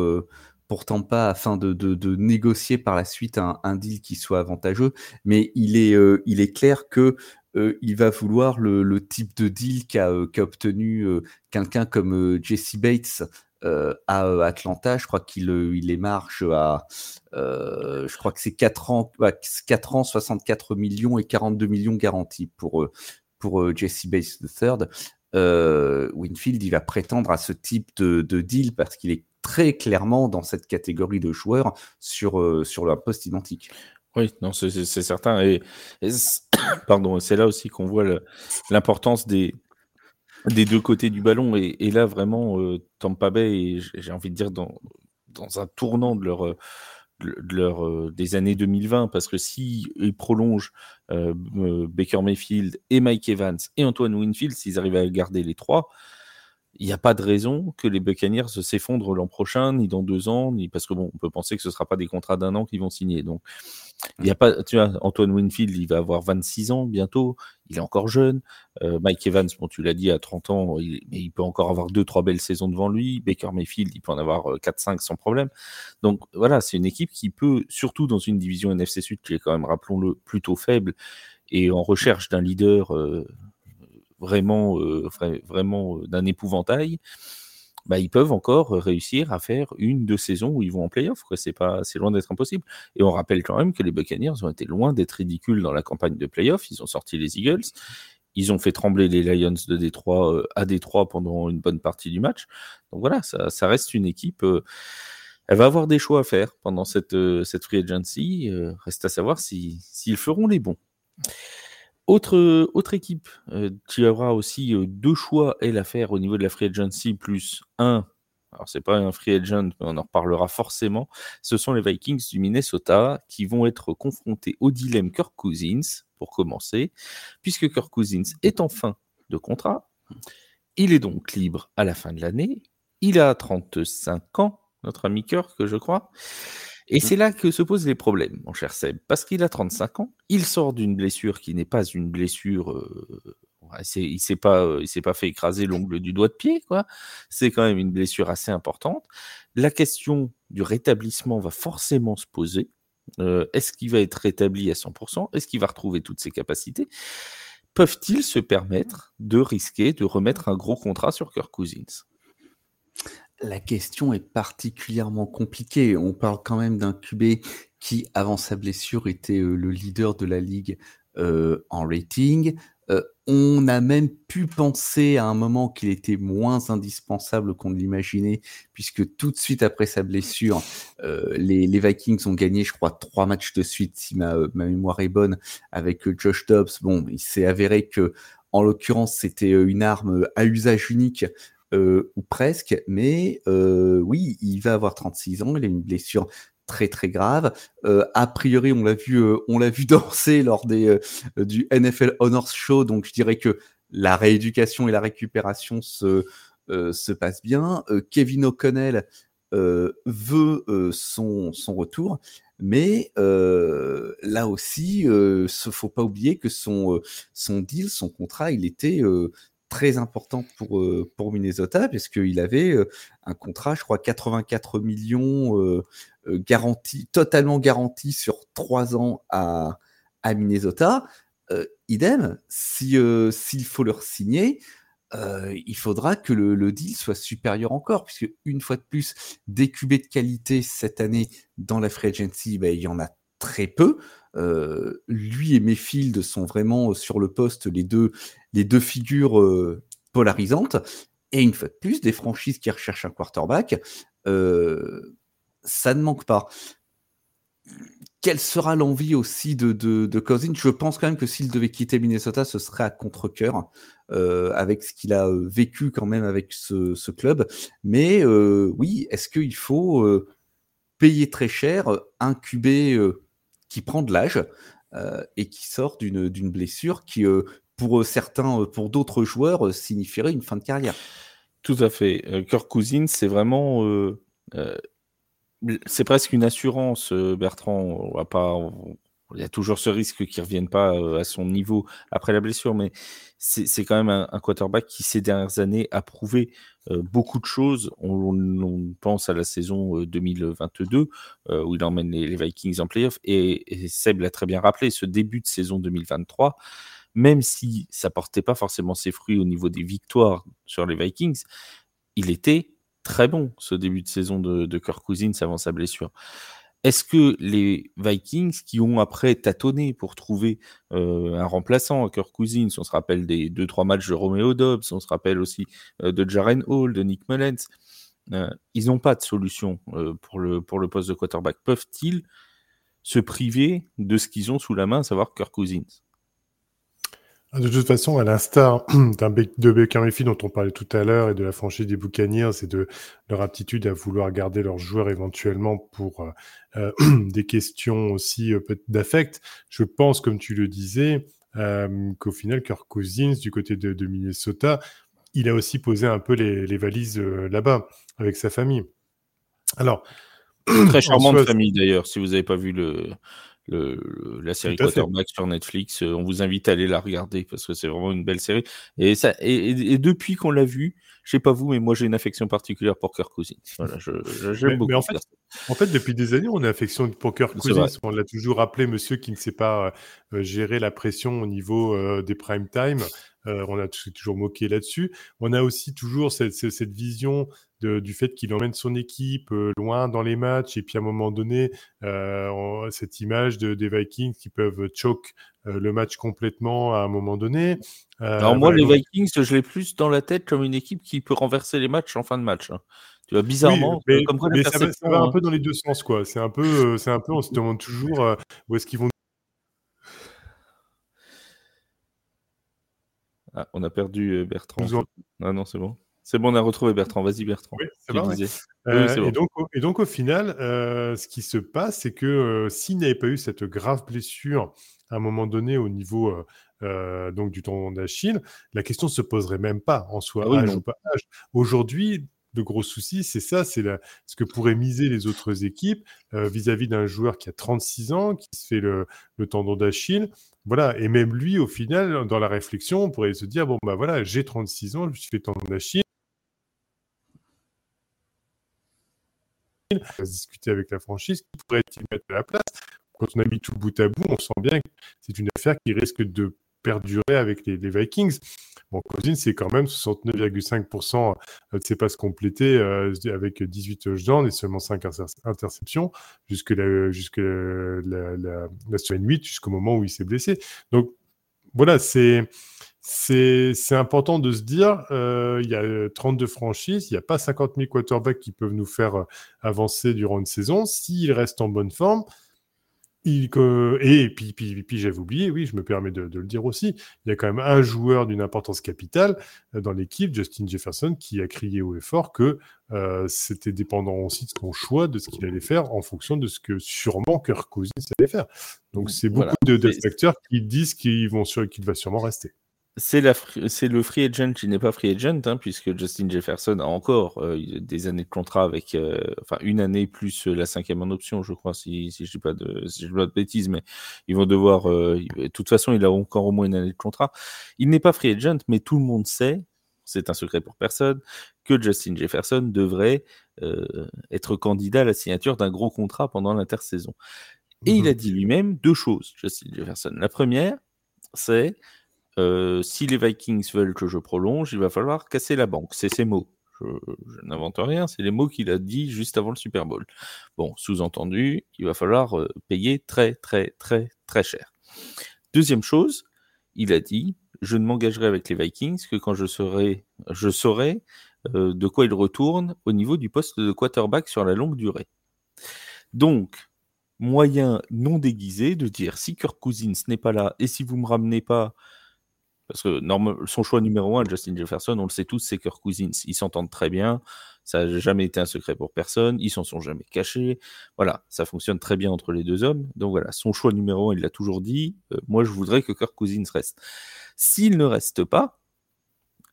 pour Tampa afin de, de, négocier par la suite un, deal qui soit avantageux. Mais il est, il est clair que il va vouloir le, type de deal qu'a qu obtenu quelqu'un comme Jesse Bates euh, à euh, Atlanta. Je crois qu'il euh, il les marche à, je crois que c'est 4 ans, 4 ans, 64 millions et 42 millions garantis pour, pour Jesse Bates III. Winfield, il va prétendre à ce type de, de deal parce qu'il est très clairement dans cette catégorie de joueurs sur, sur un poste identique. Oui, non, c'est certain. Et pardon, c'est là aussi qu'on voit l'importance des, des deux côtés du ballon. Et, là, vraiment, euh, Tampa Bay, j'ai envie de dire, dans, dans un tournant de leur, de leur, euh, des années 2020, parce que si ils prolongent euh, Baker Mayfield et Mike Evans et Antoine Winfield, s'ils arrivent à garder les trois, il n'y a pas de raison que les Buccaneers s'effondrent l'an prochain, ni dans deux ans, ni parce que bon, on peut penser que ce ne sera pas des contrats d'un an qu'ils vont signer. Donc, il y a pas, tu vois, Antoine Winfield, il va avoir 26 ans bientôt, il est encore jeune. Euh, Mike Evans, bon, tu l'as dit, à 30 ans, il, mais il peut encore avoir deux, trois belles saisons devant lui. Baker Mayfield, il peut en avoir 4-5 euh, sans problème. Donc voilà, c'est une équipe qui peut, surtout dans une division NFC Sud qui est quand même, rappelons-le, plutôt faible et en recherche d'un leader. Euh, vraiment, euh, vraiment euh, d'un épouvantail, bah, ils peuvent encore réussir à faire une, deux saisons où ils vont en playoff. C'est loin d'être impossible. Et on rappelle quand même que les Buccaneers ont été loin d'être ridicules dans la campagne de playoff. Ils ont sorti les Eagles. Ils ont fait trembler les Lions de Détroit à Détroit pendant une bonne partie du match. Donc voilà, ça, reste une équipe. elle va avoir des choix à faire pendant cette, cette free agency. reste à savoir s'ils feront les bons. Autre, autre équipe, tu auras aussi deux choix à faire au niveau de la free agency, plus un alors c'est pas un free agent, mais on en reparlera forcément, ce sont les Vikings du Minnesota qui vont être confrontés au dilemme Kirk Cousins, pour commencer, puisque Kirk Cousins est en fin de contrat. Il est donc libre à la fin de l'année. Il a 35 ans, notre ami Kirk, je crois. Et c'est là que se posent les problèmes, mon cher Seb, parce qu'il a 35 ans, il sort d'une blessure qui n'est pas une blessure euh, il s'est pas, euh, pas fait écraser l'ongle du doigt de pied, quoi. C'est quand même une blessure assez importante. La question du rétablissement va forcément se poser. Euh, est-ce qu'il va être rétabli à 100% Est-ce qu'il va retrouver toutes ses capacités? Peuvent-ils se permettre de risquer de remettre un gros contrat sur Kirk Cousins? La question est particulièrement compliquée. On parle quand même d'un QB qui, avant sa blessure, était euh, le leader de la ligue en rating, euh, on a même pu penser à un moment qu'il était moins indispensable qu'on ne l'imaginait, puisque tout de suite après sa blessure, euh, les, Vikings ont gagné, je crois, trois matchs de suite, si ma, mémoire est bonne, avec euh, Josh Dobbs. Bon, il s'est avéré que, en l'occurrence, c'était une arme à usage unique. Ou presque, mais oui, il va avoir 36 ans, il a une blessure très très grave. Euh, a priori, on l'a vu, euh, on l'a vu danser lors des euh, du NFL Honors Show, donc je dirais que la rééducation et la récupération se se passent bien. Kevin O'Connell veut son son retour, mais là aussi, ne faut pas oublier que son son deal, son contrat, il était très important pour, pour Minnesota, puisqu'il avait un contrat, je crois, 84 millions euh, garanti, totalement garanti sur trois ans à, à Minnesota. Euh, idem, si euh, s'il faut leur signer, il faudra que le, deal soit supérieur encore, puisque une fois de plus, des QB de qualité cette année dans la free agency, ben, il y en a très peu. lui et Mayfield sont vraiment sur le poste les deux, les deux figures polarisantes. Et une fois de plus, des franchises qui recherchent un quarterback, ça ne manque pas. Quelle sera l'envie aussi de, de, Cousins? Je pense quand même que s'il devait quitter Minnesota, ce serait à contre-coeur, euh, avec ce qu'il a euh, vécu quand même avec ce, club. Mais euh, oui, est-ce qu'il faut payer très cher QB qui prend de l'âge et qui sort d'une blessure qui, pour certains, pour d'autres joueurs, signifierait une fin de carrière Tout à fait. Kirk Cousins, c'est vraiment c'est presque une assurance, euh, Bertrand. On va pas, il y a toujours ce risque qu'il ne revienne pas euh, à son niveau après la blessure, mais c'est quand même un, quarterback qui, ces dernières années, a prouvé euh, beaucoup de choses. On, pense à la saison 2022, où il emmène les, Vikings en playoff, et, et Seb l'a très bien rappelé, ce début de saison 2023, même si ça portait pas forcément ses fruits au niveau des victoires sur les Vikings, il était très bon ce début de saison de, de Kirk Cousins avant sa blessure. Est-ce que les Vikings, qui ont après tâtonné pour trouver euh, un remplaçant à Kirk Cousins, on se rappelle des 2-3 matchs de Romeo Dobbs, on se rappelle aussi euh, de Jaren Hall, de Nick Mullens, euh, ils n'ont pas de solution pour, le, pour le poste de quarterback. Peuvent-ils se priver de ce qu'ils ont sous la main, savoir Kirk Cousins? De toute façon, à l'instar de Baker Mayfield dont on parlait tout à l'heure et de la franchise des Buccaneers et de leur aptitude à vouloir garder leurs joueurs éventuellement pour euh, euh, des questions aussi euh, d'affect, je pense, comme tu le disais, qu'au final, Kirk Cousins, du côté de, Minnesota, il a aussi posé un peu les, valises là-bas avec sa famille. Alors, très charmante famille d'ailleurs, si vous n'avez pas vu le, le, la série Quarterback sur Netflix. Euh, on vous invite à aller la regarder parce que c'est vraiment une belle série. Et, ça, et, depuis qu'on l'a vu, je sais pas vous, mais moi j'ai une affection particulière pour Kirk Cousins. Voilà, j'aime beaucoup. Mais en fait, en fait, depuis des années, on a affection pour Kirk Cousins. On l'a toujours appelé monsieur qui ne sait pas euh, gérer la pression au niveau euh, des prime time. on a toujours moqué là-dessus. On a aussi toujours cette, cette vision du fait qu'il emmène son équipe euh, loin dans les matchs et puis à un moment donné, euh, cette image de, des Vikings qui peuvent choke le match complètement à un moment donné. Alors moi, les Vikings, je l'ai plus dans la tête comme une équipe qui peut renverser les matchs en fin de match. Hein. Tu vois, bizarrement, mais, comme ça, va, un hein. peu dans les deux sens, quoi. C'est un peu, c'est un peu, on se demande toujours où est-ce qu'ils vont. Ah, on a perdu Bertrand. Ah non, c'est bon. C'est bon, on a retrouvé Bertrand. Vas-y, Bertrand. Oui, c'est bon, et, donc, et, donc, au final, euh, ce qui se passe, c'est que euh, s'il n'y avait pas eu cette grave blessure à un moment donné au niveau euh, donc du tendon d'Achille, la question ne se poserait même pas en soi, ah âge ou pas âge. Aujourd'hui, le gros souci, c'est ça, c'est ce que pourraient miser les autres équipes vis-à-vis d'un joueur qui a 36 ans, qui se fait le, le tendon d'Achille. Voilà, et même lui, au final, dans la réflexion, on pourrait se dire, bon, bah voilà, j'ai 36 ans, je me suis fait tendon d'Achille, à discuter avec la franchise, qui pourrait-il mettre à la place Quand on a mis tout bout à bout, on sent bien que c'est une affaire qui risque de perdurer avec les, Vikings. Bon, Cousins, c'est quand même 69,5% de ses passes complétées euh, avec 18 touchdowns et seulement 5 interceptions jusque la, jusque la, la semaine 8, jusqu'au moment où il s'est blessé. Donc, voilà, c'est c'est important de se dire, euh, il y a 32 franchises, il n'y a pas 50 000 quarterbacks qui peuvent nous faire euh, avancer durant une saison. S'ils restent en bonne forme, il, et puis, puis, puis j'avais oublié, oui, je me permets de, le dire aussi, il y a quand même un joueur d'une importance capitale euh, dans l'équipe, Justin Jefferson, qui a crié haut et fort que c'était dépendant aussi de son choix, de ce qu'il allait faire en fonction de ce que sûrement Kirk Cousins allait faire. Donc c'est beaucoup de, facteurs qui disent qu'il va sûrement rester. C'est le free agent qui n'est pas free agent, hein, puisque Justin Jefferson a encore euh, des années de contrat avec, euh, enfin une année plus la cinquième en option, je crois, si, si je dis pas de, si je dis pas de bêtises, mais ils vont devoir, euh, de toute façon, il a encore au moins une année de contrat. Il n'est pas free agent, mais tout le monde sait, c'est un secret pour personne, que Justin Jefferson devrait être candidat à la signature d'un gros contrat pendant l'intersaison. Et il a mhm. dit lui-même deux choses, Justin Jefferson. La première, c'est euh, si les Vikings veulent que je prolonge, il va falloir casser la banque. C'est ses mots. Je, n'invente rien, c'est les mots qu'il a dit juste avant le Super Bowl. Bon, sous-entendu, il va falloir euh, payer très, très, très, très cher. Deuxième chose, il a dit je ne m'engagerai avec les Vikings que quand je saurai euh, de quoi ils retournent au niveau du poste de quarterback sur la longue durée. Donc, moyen non déguisé de dire si Kirk Cousins n'est pas là et si vous me ramenez pas parce que son choix numéro un, Justin Jefferson, on le sait tous, c'est Kirk Cousins. Ils s'entendent très bien. Ça n'a jamais été un secret pour personne. Ils s'en sont jamais cachés. Voilà, ça fonctionne très bien entre les deux hommes. Donc voilà, son choix numéro un, il l'a toujours dit. Euh, moi, je voudrais que Kirk Cousins reste. S'il ne reste pas,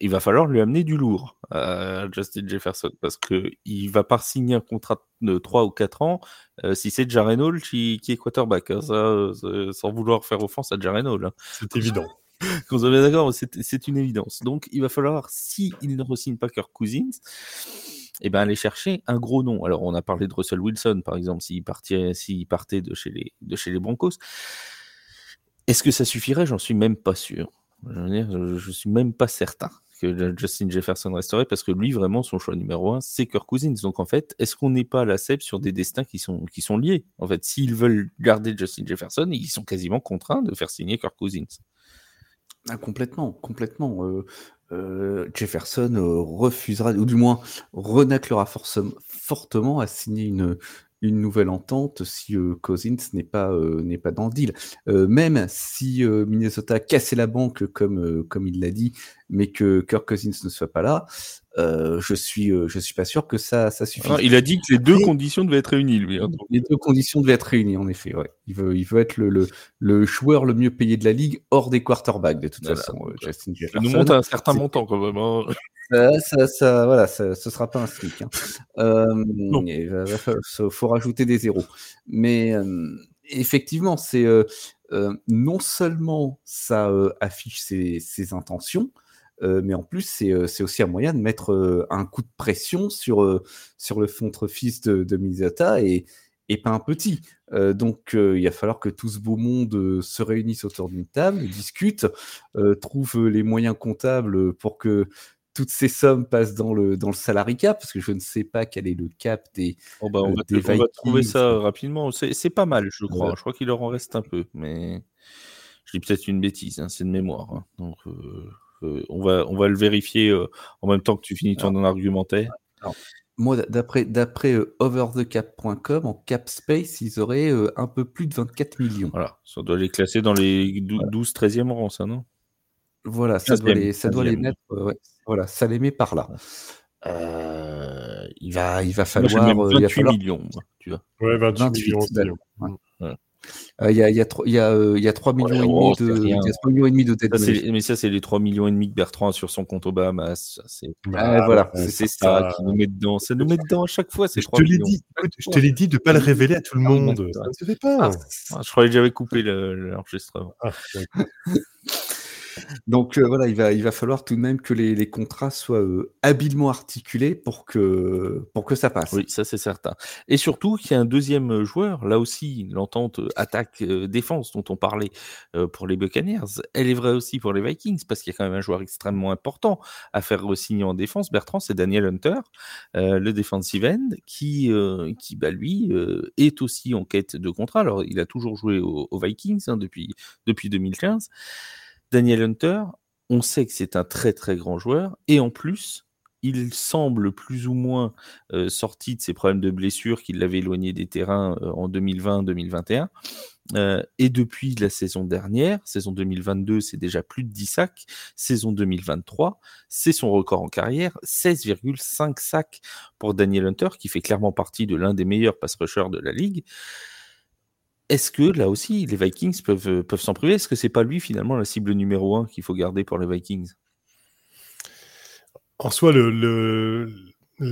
il va falloir lui amener du lourd à Justin Jefferson parce qu'il va pas signer un contrat de 3 ou 4 ans euh, si c'est Jaren Hall qui, est quarterback. Hein. ça, sans vouloir faire offense à Jaren Hall. Hein. C'est évident. Qu'on soit bien d'accord, c'est une évidence. Donc, il va falloir, s'il ne re-signe pas Kirk Cousins, eh ben, aller chercher un gros nom. Alors, on a parlé de Russell Wilson, par exemple, s'il partait, partait de, chez les, de chez les Broncos. Est-ce que ça suffirait? J'en suis même pas sûr. Je, veux dire, je, suis même pas certain que Justin Jefferson resterait parce que lui, vraiment, son choix numéro un, c'est Kirk Cousins. Donc, en fait, est-ce qu'on n'est pas à la CEP sur des destins qui sont, qui sont liés? En fait, s'ils veulent garder Justin Jefferson, ils sont quasiment contraints de faire signer Kirk Cousins. Ah, complètement, complètement. Euh, euh, Jefferson euh, refusera, ou du moins renaclera fortement à signer une, nouvelle entente si Cousins n'est pas, n'est pas dans le deal. même si Minnesota cassait la banque comme, comme il l'a dit, mais que Kirk Cousins ne soit pas là, euh, je suis, euh, je suis pas sûr que ça, ça suffit. il a dit que les deux conditions devaient être réunies, lui. Hein, les deux conditions devaient être réunies, en effet. Ouais. Il veut, il veut être le, le, le, joueur le mieux payé de la ligue hors des quarterbacks, de toute façon. Euh, Justin Jefferson. nous monte un certain montant quand même. Hein. Ça, ça, voilà, ça, ce sera pas un SMIC. Hein. Euh, il faut rajouter des zéros. Mais effectivement, c'est non seulement ça affiche ses, ses intentions, mais en plus, euh, c'est aussi un moyen de mettre euh, un coup de pression sur, sur le fils de, de Minnesota et, et pas un petit. donc, il va falloir que tout ce beau monde se réunisse autour d'une table, discute, trouve les moyens comptables pour que toutes ces sommes passent dans le, dans le salary cap, parce que je ne sais pas quel est le cap des. Oh bah on, va, trouver ça rapidement. C'est pas mal, je crois. Je crois qu'il leur en reste un peu, mais Je dis peut-être une bêtise, hein, c'est de mémoire. Hein. Donc, on, va, on va le vérifier en même temps que tu finis ton argumentaire. moi, d'après, d'après overthecap.com, en cap space, ils auraient un peu plus de 24 millions. Voilà, ça doit les classer dans les 12-13e rang, ça, non? Voilà, ça doit, les, ça doit les mettre. voilà, ça les met par là. Euh, il, va, il va falloir. Moi, 28 falloir... millions, tu vois. Ouais, 28, 28 millions. Il y, a, y, a, y, a, y a 3 millions, et, demi de, y a 3 millions et demi de têtes Mais ça, c'est les 3 millions et demi que Bertrand a sur son compte au Bahamas. C'est ah, voilà, c'est ça qui nous met dedans. Ça nous met dedans à chaque fois. Je te l'ai dit, je te l'ai dit de ne pas le révéler à tout le monde. Ça ne se fait pas. Ah, je croyais que j'avais coupé l'enregistrement. Ah, donc euh, voilà, il va, il va falloir tout de même que les, contrats soient euh, habilement articulés pour que, pour que ça passe. Oui, ça c'est certain. Et surtout qu'il y a un deuxième joueur, là aussi, l'entente attaque-défense dont on parlait euh, pour les Buccaneers, elle est vraie aussi pour les Vikings, parce qu'il y a quand même un joueur extrêmement important à faire re-signer en défense. Bertrand, c'est Daniel Hunter, le defensive end, qui, qui bah, lui, est aussi en quête de contrat. Alors, il a toujours joué aux, Vikings hein, depuis, depuis 2015. Daniel Hunter, on sait que c'est un très très grand joueur et en plus, il semble plus ou moins euh, sorti de ses problèmes de blessure qui l'avaient éloigné des terrains euh, en 2020-2021. Euh, et depuis la saison dernière, saison 2022, c'est déjà plus de 10 sacs. Saison 2023, c'est son record en carrière, 16,5 sacs pour Daniel Hunter, qui fait clairement partie de l'un des meilleurs pass rushers de la ligue. Est-ce que là aussi, les Vikings peuvent, euh, peuvent s'en priver? Est-ce que c'est pas lui finalement la cible numéro un qu'il faut garder pour les Vikings? En soi, le,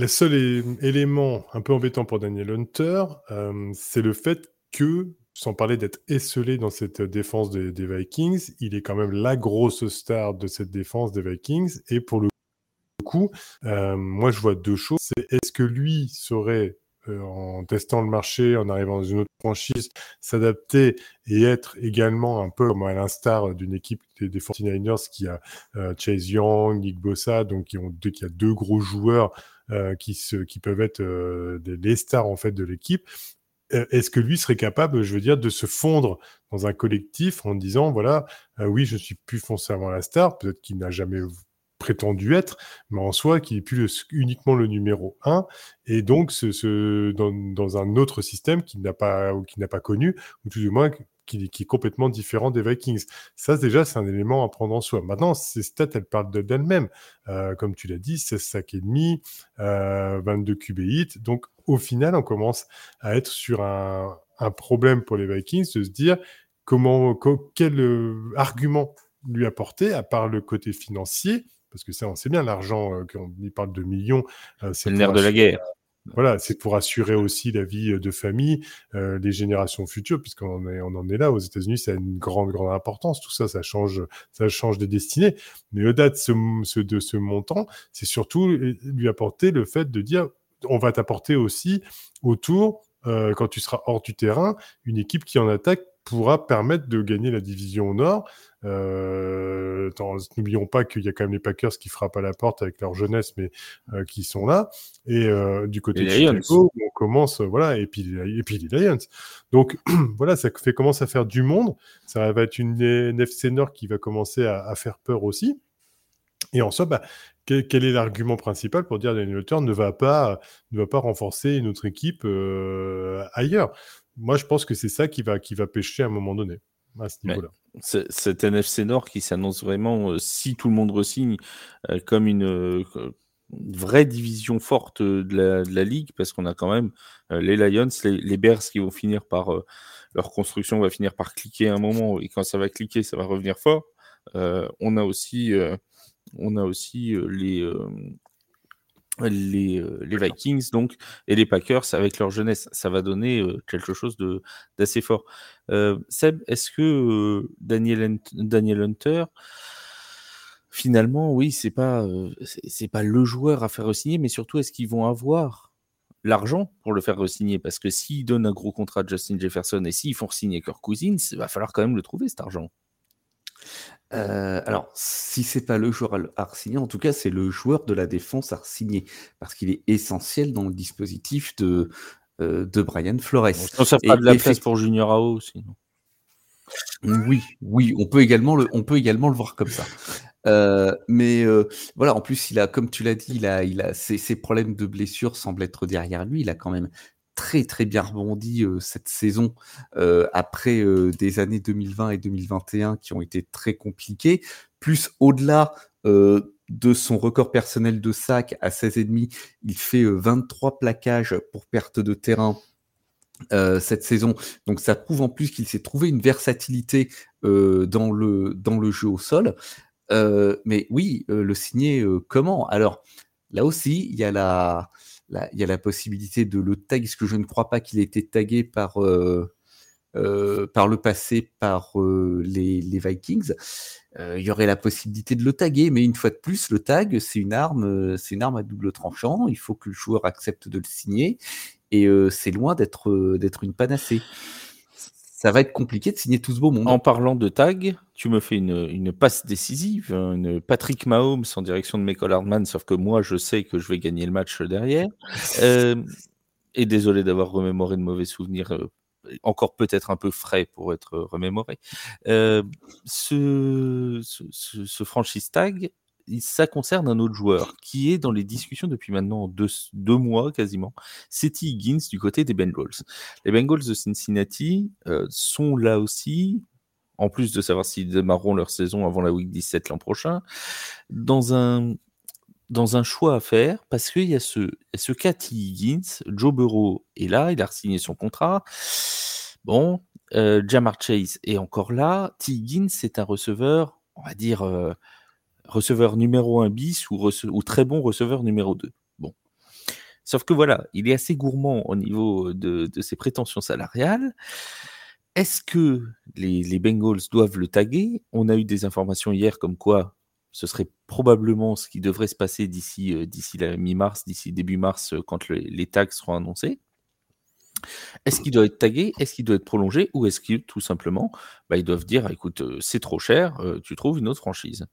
seul élément un peu embêtant pour Daniel Hunter, euh, c'est le fait que, sans parler d'être esselé dans cette défense des, Vikings, il est quand même la grosse star de cette défense des Vikings. Et pour le coup, euh, moi je vois deux choses. Est-ce que lui serait euh, en testant le marché, en arrivant dans une autre franchise, s'adapter et être également un peu comme à l'instar d'une équipe des, 49ers qui a euh, Chase Young, Nick Bossa, donc qui ont a deux gros joueurs euh, qui, peuvent être des, les stars en fait de l'équipe. Est-ce que lui serait capable, je veux dire, de se fondre dans un collectif en disant voilà, oui, je suis plus foncièrement la star, peut-être qu'il n'a jamais prétendu être, mais en soi qui n'est plus uniquement le numéro 1, et donc ce, dans, un autre système qui n'a pas, qui pas connu, ou tout du moins qui, est complètement différent des Vikings. Ça, déjà, c'est un élément à prendre en soi. Maintenant, ces stats, elles parlent d'elles-mêmes. Euh, comme tu l'as dit, 16 sacs et demi, euh, 22 QB hits. Donc, au final, on commence à être sur un, un problème pour les Vikings de se dire comment, quel euh, argument lui apporter, à part le côté financier, parce que ça, on sait bien, l'argent, euh, quand on y parle de millions, euh, c'est le nerf de la guerre. Voilà, c'est pour assurer aussi la vie euh, de famille, les générations futures, puisqu'on en est, on en est là. Aux États-Unis, ça a une grande, grande importance. Tout ça, ça change, ça change des destinées. Mais au-delà de ce, de ce montant, c'est surtout lui apporter le fait de dire, on va t'apporter aussi autour, quand tu seras hors du terrain, une équipe qui en attaque pourra permettre de gagner la division au Nord. Euh, N'oublions pas qu'il y a quand même les Packers qui frappent à la porte avec leur jeunesse, mais euh, qui sont là. Et euh, du côté de Chicago, on commence, voilà, et puis, et puis les Lions. Donc voilà, ça fait, commence à faire du monde. Ça va être une NFC Nord qui va commencer à, à faire peur aussi. Et en soi, bah, quel, quel, est l'argument principal pour dire que Daniel ne va pas, ne va pas renforcer une autre équipe euh, ailleurs? Moi, je pense que c'est ça qui va, qui va pêcher à un moment donné, à ce niveau-là. Cet NFC Nord qui s'annonce vraiment, euh, si tout le monde resigne, euh, comme une, euh, vraie division forte de la, de la ligue, parce qu'on a quand même les Lions, les, Bears qui vont finir par. leur construction va finir par cliquer à un moment, et quand ça va cliquer, ça va revenir fort. on a aussi, on a aussi les, les, euh, les, Vikings donc et les Packers avec leur jeunesse. Ça va donner euh, quelque chose d'assez fort. Euh, Seb, est-ce que Daniel, Daniel Hunter, finalement, oui, c'est pas c'est pas le joueur à faire re-signer, mais surtout est-ce qu'ils vont avoir l'argent pour le faire re-signer? Parce que s'ils donnent un gros contrat à Justin Jefferson et s'ils font signer Kirk Cousins, il va falloir quand même le trouver cet argent. Euh, alors, si c'est pas le joueur à signer, en tout cas, c'est le joueur de la défense à signer, parce qu'il est essentiel dans le dispositif de, euh, de Brian Flores. ça fera de la place pour Junior AO aussi. Oui, oui, on peut également le, on peut également le voir comme ça. Euh, mais euh, voilà, en plus, il a, comme tu l'as dit, il a, il a ses, ses, problèmes de blessure semblent être derrière lui. Il a quand même très très bien rebondi euh, cette saison euh, après euh, des années 2020 et 2021 qui ont été très compliquées. Plus au-delà de son record personnel de sac à 16,5, il fait 23 plaquages pour perte de terrain cette saison. Donc ça prouve en plus qu'il s'est trouvé une versatilité dans, le, dans le jeu au sol. Mais oui, le signer comment? Alors là aussi, il y, a la, il y a la possibilité de le tag, parce que je ne crois pas qu'il ait été tagué par, par le passé par les, les, Vikings. il y aurait la possibilité de le taguer, mais une fois de plus, le tag, c'est une arme, c'est une arme à double tranchant. Il faut que le joueur accepte de le signer et c'est loin d'être d'être une panacée. Ça va être compliqué de signer tout ce beau monde. En parlant de tag, tu me fais une, une passe décisive, hein, une Patrick Mahomes en direction de Michael Hardman, sauf que moi je sais que je vais gagner le match derrière. et désolé d'avoir remémoré de mauvais souvenirs encore peut-être un peu frais pour être remémoré. Euh, ce, ce, ce, franchise tag, ça concerne un autre joueur qui est dans les discussions depuis maintenant deux, deux mois quasiment. C'est. Higgins du côté des Bengals. Les Bengals de Cincinnati euh, sont là aussi, en plus de savoir s'ils démarreront leur saison avant la week 17 l'an prochain, dans un, dans un choix à faire parce qu'il y a ce, ce cas T. Higgins. Joe Burrow est là, il a signé son contrat. Bon, euh, Jamar Chase est encore là. T. Higgins, c'est un receveur, on va dire. Euh, receveur numéro 1 bis ou, très bon receveur numéro 2. Bon. Sauf que voilà, il est assez gourmand au niveau de, ses prétentions salariales. Est-ce que les, Bengals doivent le taguer? On a eu des informations hier comme quoi ce serait probablement ce qui devrait se passer d'ici euh, la mi-mars, d'ici début mars, euh, quand les, les tags seront annoncés. Est-ce qu'il doit être tagué? Est-ce qu'il doit être prolongé? Ou est-ce qu'ils, tout simplement, bah, ils doivent dire écoute, euh, c'est trop cher, tu trouves une autre franchise?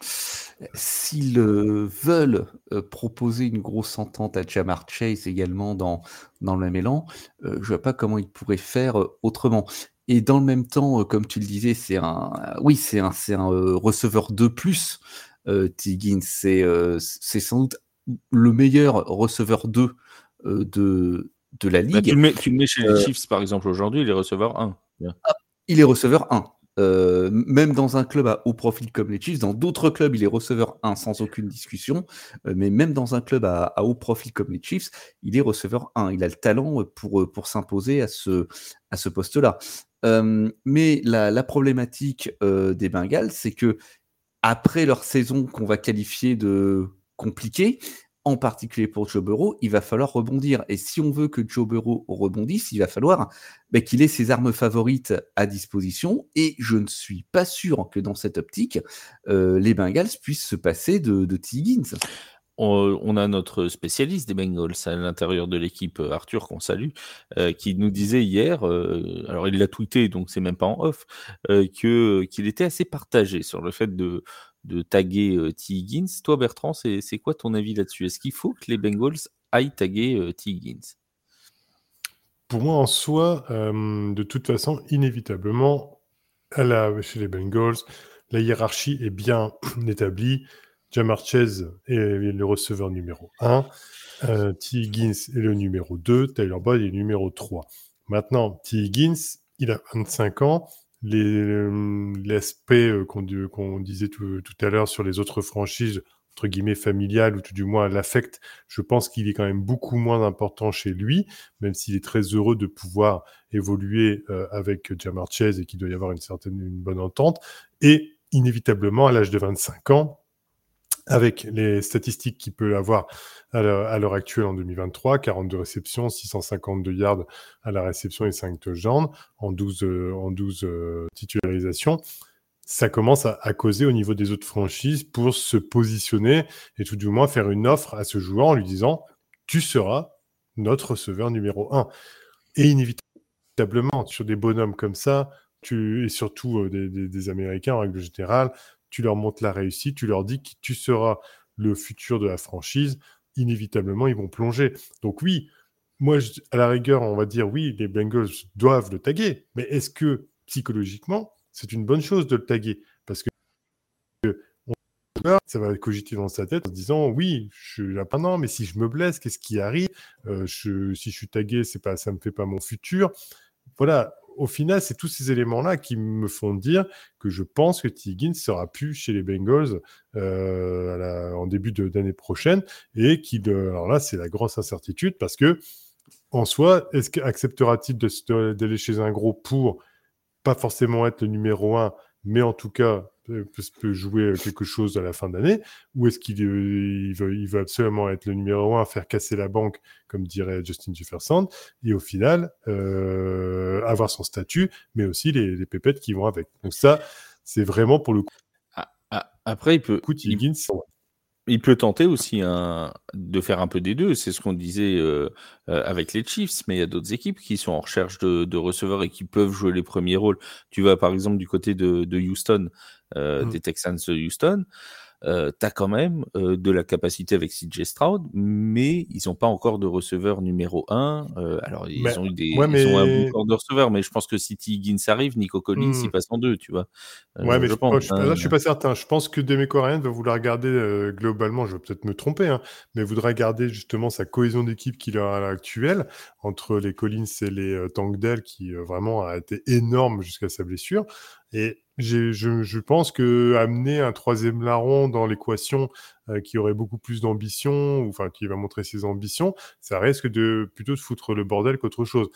S'ils euh, veulent euh, proposer une grosse entente à Jamar Chase également dans, dans le même élan, euh, je vois pas comment ils pourraient faire autrement. Et dans le même temps, comme tu le disais, c'est un, oui, c'est un, c'est un receveur de plus. Tiggins, c'est, c'est sans doute le meilleur receveur 2 de, de la bah, ligue. tu, le mets, tu, le mets, chez les Chiefs, par exemple, aujourd'hui, il est receveur 1. Ah, il est receveur 1. Euh, même dans un club à haut profil comme les Chiefs, dans d'autres clubs, il est receveur 1 sans aucune discussion, euh, mais même dans un club à, haut profil comme les Chiefs, il est receveur 1. Il a le talent pour, euh, pour s'imposer à ce, à ce poste-là. Mais la, la problématique des Bengals, c'est que après leur saison qu'on va qualifier de compliquée, en particulier pour Joe Burrow, il va falloir rebondir. Et si on veut que Joe Burrow rebondisse, il va falloir bah, qu'il ait ses armes favorites à disposition. Et je ne suis pas sûr que dans cette optique, euh, les Bengals puissent se passer de, de T. Higgins. On, a notre spécialiste des Bengals à l'intérieur de l'équipe, Arthur, qu'on salue, euh, qui nous disait hier, euh, alors il l'a tweeté, donc c'est même pas en off, euh, que qu'il était assez partagé sur le fait de, de taguer euh, T. Higgins. Toi, Bertrand, c'est quoi ton avis là-dessus? Est-ce qu'il faut que les Bengals aillent taguer euh, T. Higgins? Pour moi, en soi, euh, de toute façon, inévitablement, à la, chez les Bengals, la hiérarchie est bien établie. Jamar Chase est le receveur numéro 1. Euh, T. Higgins est le numéro 2. Tyler Boyd est le numéro 3. Maintenant, T. Higgins, il a 25 ans l'aspect euh, qu'on disait tout, à l'heure sur les autres franchises, entre guillemets, familiales, ou tout du moins l'affect, je pense qu'il est quand même beaucoup moins important chez lui, même s'il est très heureux de pouvoir évoluer euh, avec Jamar Chase et qu'il doit y avoir une certaine, une bonne entente. Et inévitablement, à l'âge de 25 ans, avec les statistiques qu'il peut avoir à l'heure actuelle en 2023, 42 réceptions, 652 yards à la réception et 5 touchdowns en 12, euh, en 12 euh, titularisations, ça commence à, causer au niveau des autres franchises pour se positionner et tout du moins faire une offre à ce joueur en lui disant tu seras notre receveur numéro 1. Et inévitablement, sur des bonhommes comme ça, et surtout euh, des Américains en règle générale, tu leur montres la réussite, tu leur dis que tu seras le futur de la franchise, inévitablement, ils vont plonger. Donc oui, moi, à la rigueur, on va dire oui, les Bengals doivent le taguer, mais est-ce que psychologiquement, c'est une bonne chose de le taguer? Parce que ça va cogiter dans sa tête en se disant oui, je suis là pendant, mais si je me blesse, qu'est-ce qui arrive? Euh, Si je suis tagué, c'est pas, ça me fait pas mon futur. Voilà, au final, c'est tous ces éléments-là qui me font dire que je pense que T. sera plus chez les Bengals euh, en début d'année prochaine et qu'il, alors là, c'est la grosse incertitude parce que en soi, est-ce qu'acceptera-t-il d'aller chez un gros pour pas forcément être le numéro un, mais en tout cas peut, jouer quelque chose à la fin d'année Ou est-ce qu'il il veut, il veut, absolument être le numéro un, faire casser la banque, comme dirait Justin Jefferson, et au final, euh, avoir son statut, mais aussi les, les, pépettes qui vont avec. Donc ça, c'est vraiment pour le coup. Après, il peut... Higgins, il peut tenter aussi un, de faire un peu des deux. C'est ce qu'on disait euh, euh, avec les Chiefs, mais il y a d'autres équipes qui sont en recherche de, de, receveurs et qui peuvent jouer les premiers rôles. Tu vas par exemple du côté de, de Houston, euh, mmh. des Texans de Houston euh, tu as quand même euh, de la capacité avec CJ Stroud, mais ils n'ont pas encore de receveur numéro 1. Euh, alors, ils, ont eu des, ils ont un bon corps de receveur, mais je pense que si T. Higgins arrive, Nico Collins, mmh. il passe en deux, tu vois. Ouais, mais je, pense, je, là, je suis pas certain. Je pense que Demeco Ryan va vouloir garder globalement, je vais peut-être me tromper, hein, mais voudra garder justement sa cohésion d'équipe qu'il a à l'heure actuelle entre les Collins et les Tankdale, qui vraiment a été énorme jusqu'à sa blessure. Et je, pense que amener un troisième larron dans l'équation euh, qui aurait beaucoup plus d'ambition, ou enfin qui va montrer ses ambitions, ça risque de plutôt de foutre le bordel qu'autre chose.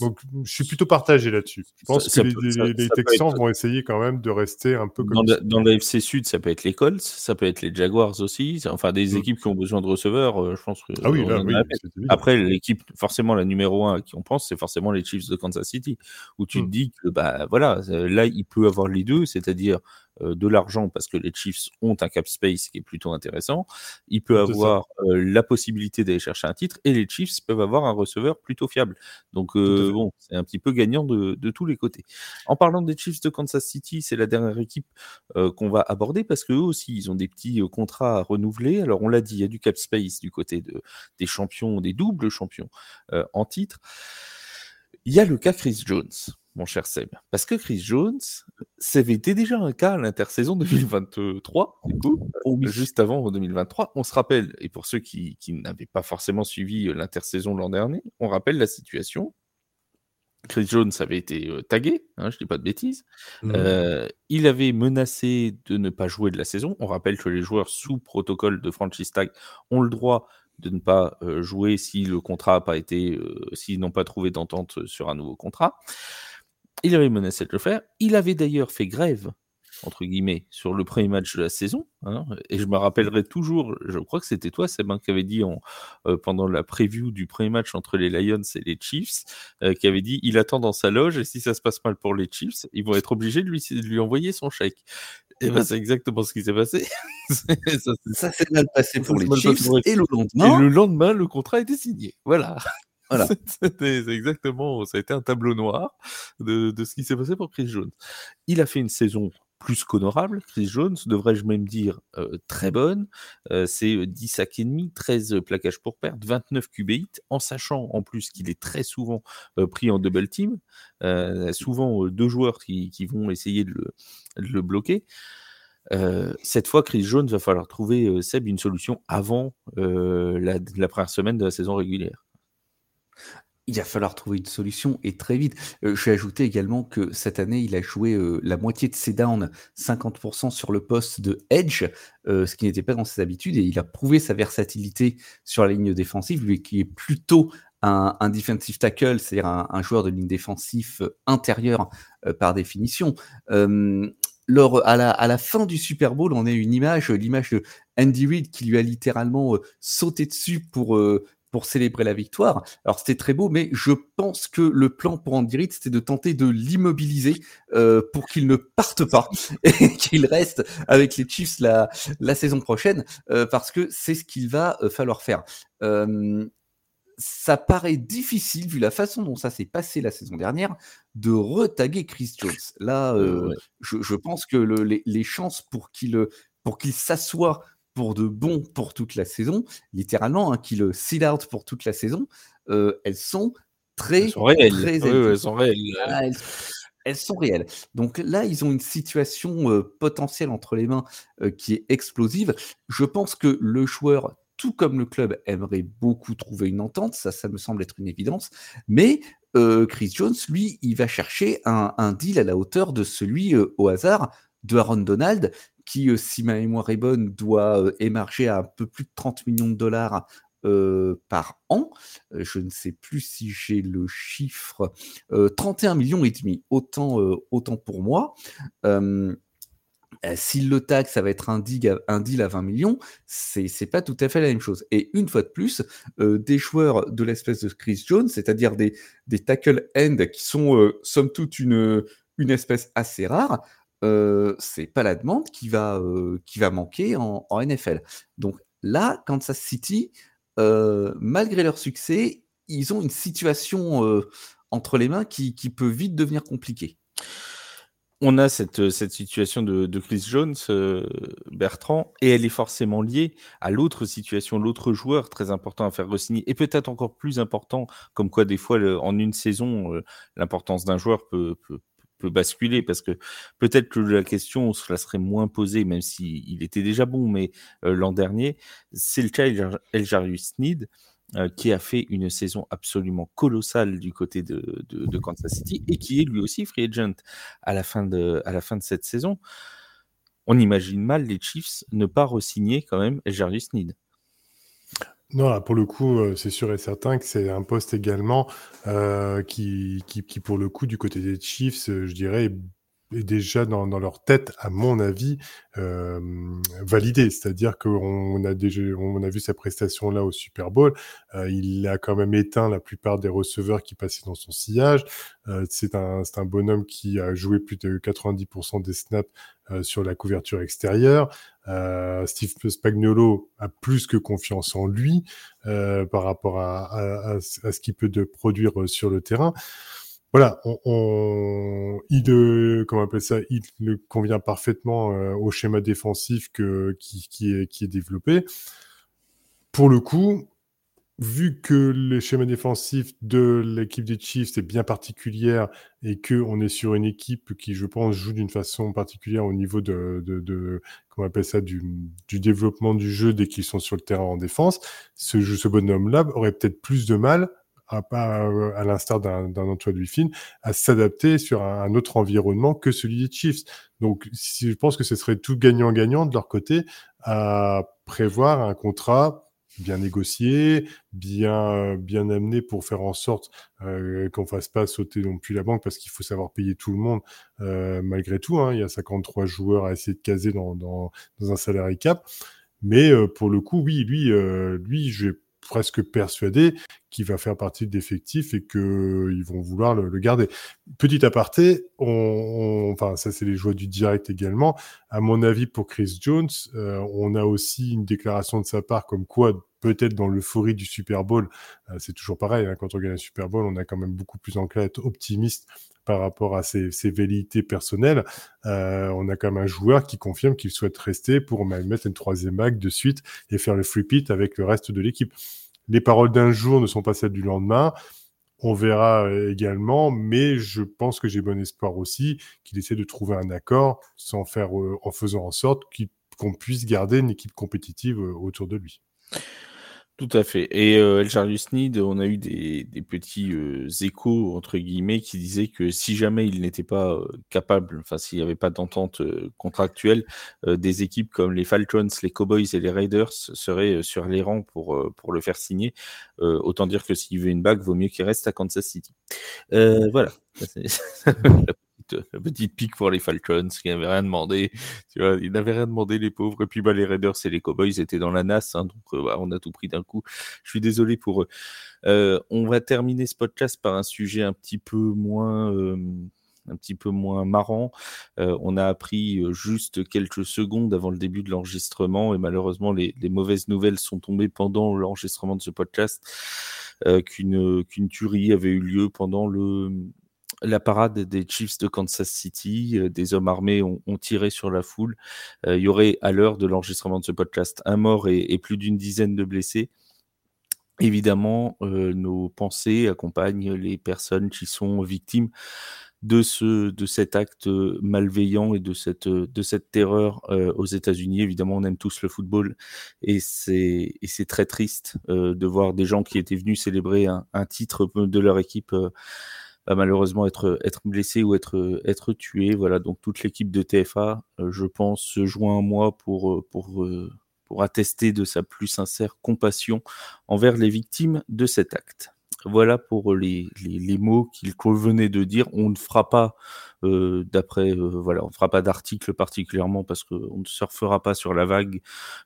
Donc, je suis plutôt partagé là-dessus. Je pense que les, Texans vont essayer quand même de rester un peu comme. Dans, la, FC Sud, ça peut être les Colts, ça peut être les Jaguars aussi. Enfin, des mm. équipes qui ont besoin de receveurs, euh, je pense que. Ah oui, là, oui Après, l'équipe, forcément, la numéro un à qui on pense, c'est forcément les Chiefs de Kansas City, où tu te mm. dis que, bah voilà, là, il peut avoir les deux, c'est-à-dire euh, de l'argent parce que les Chiefs ont un cap space qui est plutôt intéressant. Il peut avoir euh, la possibilité d'aller chercher un titre et les Chiefs peuvent avoir un receveur plutôt fiable. Donc euh, bon, c'est un petit peu gagnant de, de, tous les côtés. En parlant des Chiefs de Kansas City, c'est la dernière équipe qu'on va aborder parce qu'eux aussi, ils ont des petits contrats à renouveler. Alors on l'a dit, il y a du cap space du côté de, des champions, des doubles champions en titre. Il y a le cas Chris Jones mon cher Seb. Parce que Chris Jones, c'était déjà un cas à l'intersaison 2023, du coup, juste avant 2023. On se rappelle, et pour ceux qui, n'avaient pas forcément suivi euh, l'intersaison l'an dernier, on rappelle la situation. Chris Jones avait été euh, tagué, hein, je ne dis pas de bêtises. Mmh. Euh, il avait menacé de ne pas jouer de la saison. On rappelle que les joueurs sous protocole de franchise tag ont le droit de ne pas jouer si le contrat n'a pas été, s'ils n'ont pas trouvé d'entente sur un nouveau contrat. Il avait menacé de le faire. Il avait d'ailleurs fait grève, entre guillemets, sur le premier match de la saison. Hein, et je me rappellerai toujours, je crois que c'était toi, Seb, qui avait dit en, euh, pendant la preview du premier match entre les Lions et les Chiefs, euh, qui avait dit il attend dans sa loge et si ça se passe mal pour les Chiefs, ils vont être obligés de lui, lui envoyer son chèque. Et ben, c'est exactement ce qui s'est passé. ça s'est mal passé pour les Chiefs. Et le lendemain, et le lendemain, le contrat a été signé. Voilà. C'est exactement, ça a été un tableau noir de, ce qui s'est passé pour Chris Jones. Il a fait une saison plus qu'honorable, Chris Jones, devrais-je même dire euh, très bonne. Euh, c'est 10 sacs et demi, 13 plaquages pour perte, 29 QB en sachant en plus qu'il est très souvent euh, pris en double team. souvent deux joueurs qui, vont essayer de le, bloquer. cette fois, Chris Jones va falloir trouver Seb une solution avant la, première semaine de la saison régulière il va falloir trouver une solution et très vite. Euh, je vais ajouter également que cette année, il a joué euh, la moitié de ses downs, 50% sur le poste de edge, euh, ce qui n'était pas dans ses habitudes, et il a prouvé sa versatilité sur la ligne défensive, lui qui est plutôt un, defensive tackle, c'est-à-dire un, joueur de ligne défensive intérieure par définition. Lors, à, la, à la fin du Super Bowl, on a une image, l'image de Andy Reid qui lui a littéralement sauté dessus pour pour célébrer la victoire. Alors c'était très beau, mais je pense que le plan pour Andy Reid, c'était de tenter de l'immobiliser euh, pour qu'il ne parte pas et qu'il reste avec les Chiefs la, la saison prochaine, euh, parce que c'est ce qu'il va euh, falloir faire. ça paraît difficile, vu la façon dont ça s'est passé la saison dernière, de retaguer Chris Jones. Là, je, je, pense que le, les, les, chances pour qu'il pour qu'il s'assoie pour de bon pour toute la saison, littéralement, hein, qui le seal out pour toute la saison, euh, elles sont très, elles sont réelles. Très elles sont réelles. Ah, elles sont réelles. Donc là, ils ont une situation potentielle entre les mains qui est explosive. Je pense que le joueur, tout comme le club, aimerait beaucoup trouver une entente. Ça, ça me semble être une évidence. Mais Chris Jones, lui, il va chercher un, deal à la hauteur de celui au hasard de Aaron Donald, qui, si ma mémoire est bonne, doit émarger à un peu plus de 30 millions de dollars par an. Je ne sais plus si j'ai le chiffre. 31 millions et demi, autant, autant pour moi. S'il le taxe, ça va être un, deal à 20 millions, c'est pas tout à fait la même chose. Et une fois de plus, des joueurs de l'espèce de Chris Jones, c'est-à-dire des, tackle end qui sont somme toute une espèce assez rare, c'est pas la demande qui va, qui va manquer en, NFL. Donc là, Kansas City, malgré leur succès, ils ont une situation entre les mains qui, peut vite devenir compliquée. On a cette, cette situation de, Chris Jones, Bertrand, et elle est forcément liée à l'autre situation, l'autre joueur très important à faire re-signer, et peut-être encore plus important, comme quoi des fois en une saison, l'importance d'un joueur peut, peut basculer parce que peut-être que la question cela serait moins posée, même s'il était déjà bon, mais euh, l'an dernier, c'est le cas Eljarius Sneed euh, qui a fait une saison absolument colossale du côté de, Kansas City et qui est lui aussi free agent à la fin de, la fin de cette saison. On imagine mal les Chiefs ne pas re-signer quand même Eljarius Sneed. Non, pour le coup, euh, c'est sûr et certain que c'est un poste également euh, qui, qui, qui, pour le coup, du côté des Chiefs, euh, je dirais, est déjà dans, dans leur tête, à mon avis, euh, validé. C'est-à-dire qu'on a déjà, on a vu sa prestation là au Super Bowl. Euh, il a quand même éteint la plupart des receveurs qui passaient dans son sillage. Euh, c'est un, un bonhomme qui a joué plus de 90% des snaps euh, sur la couverture extérieure. Euh, Steve Spagnolo a plus que confiance en lui euh, par rapport à, ce qu'il peut produire sur le terrain voilà, on, il, euh, comment on ça, il convient parfaitement euh, au schéma défensif qui, est, qui est développé. Pour le coup, vu que le schéma défensif de l'équipe des Chiefs est bien particulière et que on est sur une équipe qui, je pense, joue d'une façon particulière au niveau de, de, de comment on appelle ça, du, du développement du jeu dès qu'ils sont sur le terrain en défense, ce, ce bonhomme-là aurait peut-être plus de mal à, à, l'instar d'un Antoine Duffin, à s'adapter sur un, autre environnement que celui des Chiefs. Donc, si, je pense que ce serait tout gagnant-gagnant de leur côté à prévoir un contrat bien négocié, bien bien amené pour faire en sorte euh, qu'on fasse pas sauter non plus la banque parce qu'il faut savoir payer tout le monde euh, malgré tout. Hein, il y a 53 joueurs à essayer de caser dans, dans, un salarié cap. Mais euh, pour le coup, oui, lui, euh, lui, je vais presque persuadé qu'il va faire partie de l'effectif et qu'ils vont vouloir le, garder. Petit aparté, on, enfin ça c'est les joies du direct également. À mon avis, pour Chris Jones, euh, on a aussi une déclaration de sa part comme quoi peut-être dans l'euphorie du Super Bowl, euh, c'est toujours pareil, hein, quand on gagne un Super Bowl, on a quand même beaucoup plus enclin à être optimiste par rapport à ses, ses velléités personnelles. Euh, on a quand même un joueur qui confirme qu'il souhaite rester pour mettre une troisième bague de suite et faire le free pit avec le reste de l'équipe. Les paroles d'un jour ne sont pas celles du lendemain. On verra euh, également, mais je pense que j'ai bon espoir aussi qu'il essaie de trouver un accord sans faire, euh, en faisant en sorte qu'on puisse garder une équipe compétitive autour de lui. Tout à fait. Et euh, Eljarius Need, on a eu des, des petits euh, échos, entre guillemets, qui disaient que si jamais il n'était pas euh, capable, enfin s'il n'y avait pas d'entente euh, contractuelle, des équipes comme les Falcons, les Cowboys et les Raiders seraient sur les rangs pour, pour le faire signer. autant dire que s'il veut une bague, vaut mieux qu'il reste à Kansas City. voilà. petite, petite pique pour les Falcons qui n'avaient rien demandé. Tu vois, ils n'avaient rien demandé, les pauvres. Et puis bah, les Raiders et les Cowboys étaient dans la NAS, hein, donc euh, bah, on a tout pris d'un coup. Je suis désolé pour eux. Euh, on va terminer ce podcast par un sujet un petit peu moins. Euh, un petit peu moins marrant. On a appris juste quelques secondes avant le début de l'enregistrement et malheureusement les, mauvaises nouvelles sont tombées pendant l'enregistrement de ce podcast euh, qu'une tuerie avait eu lieu pendant le la parade des Chiefs de Kansas City, euh, des hommes armés ont, tiré sur la foule. Euh, il y aurait à l'heure de l'enregistrement de ce podcast un mort et, plus d'une dizaine de blessés. Évidemment, euh, nos pensées accompagnent les personnes qui sont victimes de, ce, de cet acte malveillant et de cette, terreur aux États-Unis. Évidemment, on aime tous le football et c'est très triste de voir des gens qui étaient venus célébrer un titre de leur équipe malheureusement être, être blessé ou être, être tué. Voilà, donc toute l'équipe de TFA, euh, je pense, se joint à moi pour, euh, pour, euh, pour attester de sa plus sincère compassion envers les victimes de cet acte. Voilà pour les, les, mots qu'il convenait de dire. On ne fera pas euh, d'après, euh, voilà, on ne fera pas d'article particulièrement parce qu'on ne surfera pas sur la vague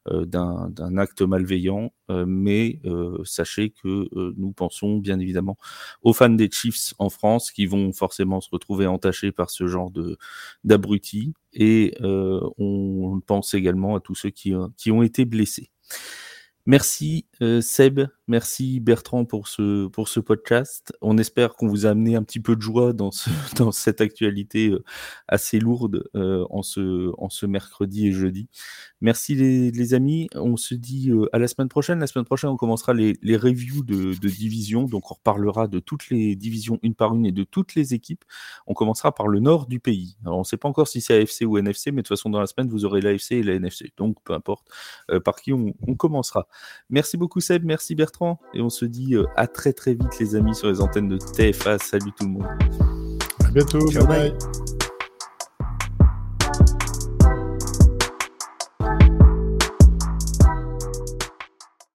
euh, d'un acte malveillant, mais sachez que nous pensons bien évidemment aux fans des Chiefs en France qui vont forcément se retrouver entachés par ce genre de d'abrutis et on pense également à tous ceux qui, qui ont été blessés. Merci Seb, Merci Bertrand pour ce, pour ce podcast. On espère qu'on vous a amené un petit peu de joie dans, dans cette actualité euh, assez lourde euh, en, ce, en ce mercredi et jeudi. Merci les, amis. On se dit euh, à la semaine prochaine. La semaine prochaine, on commencera les, les reviews de, de divisions. Donc, on reparlera de toutes les divisions une par une et de toutes les équipes. On commencera par le nord du pays. Alors, on ne sait pas encore si c'est AFC ou NFC, mais de toute façon, dans la semaine, vous aurez l'AFC et la NFC. Donc, peu importe par qui on commencera. Merci beaucoup, Seb. Merci, Bertrand. Et on se dit euh, à très très vite les amis sur les antennes de TFA. Salut tout le monde. À bientôt. bye. bye.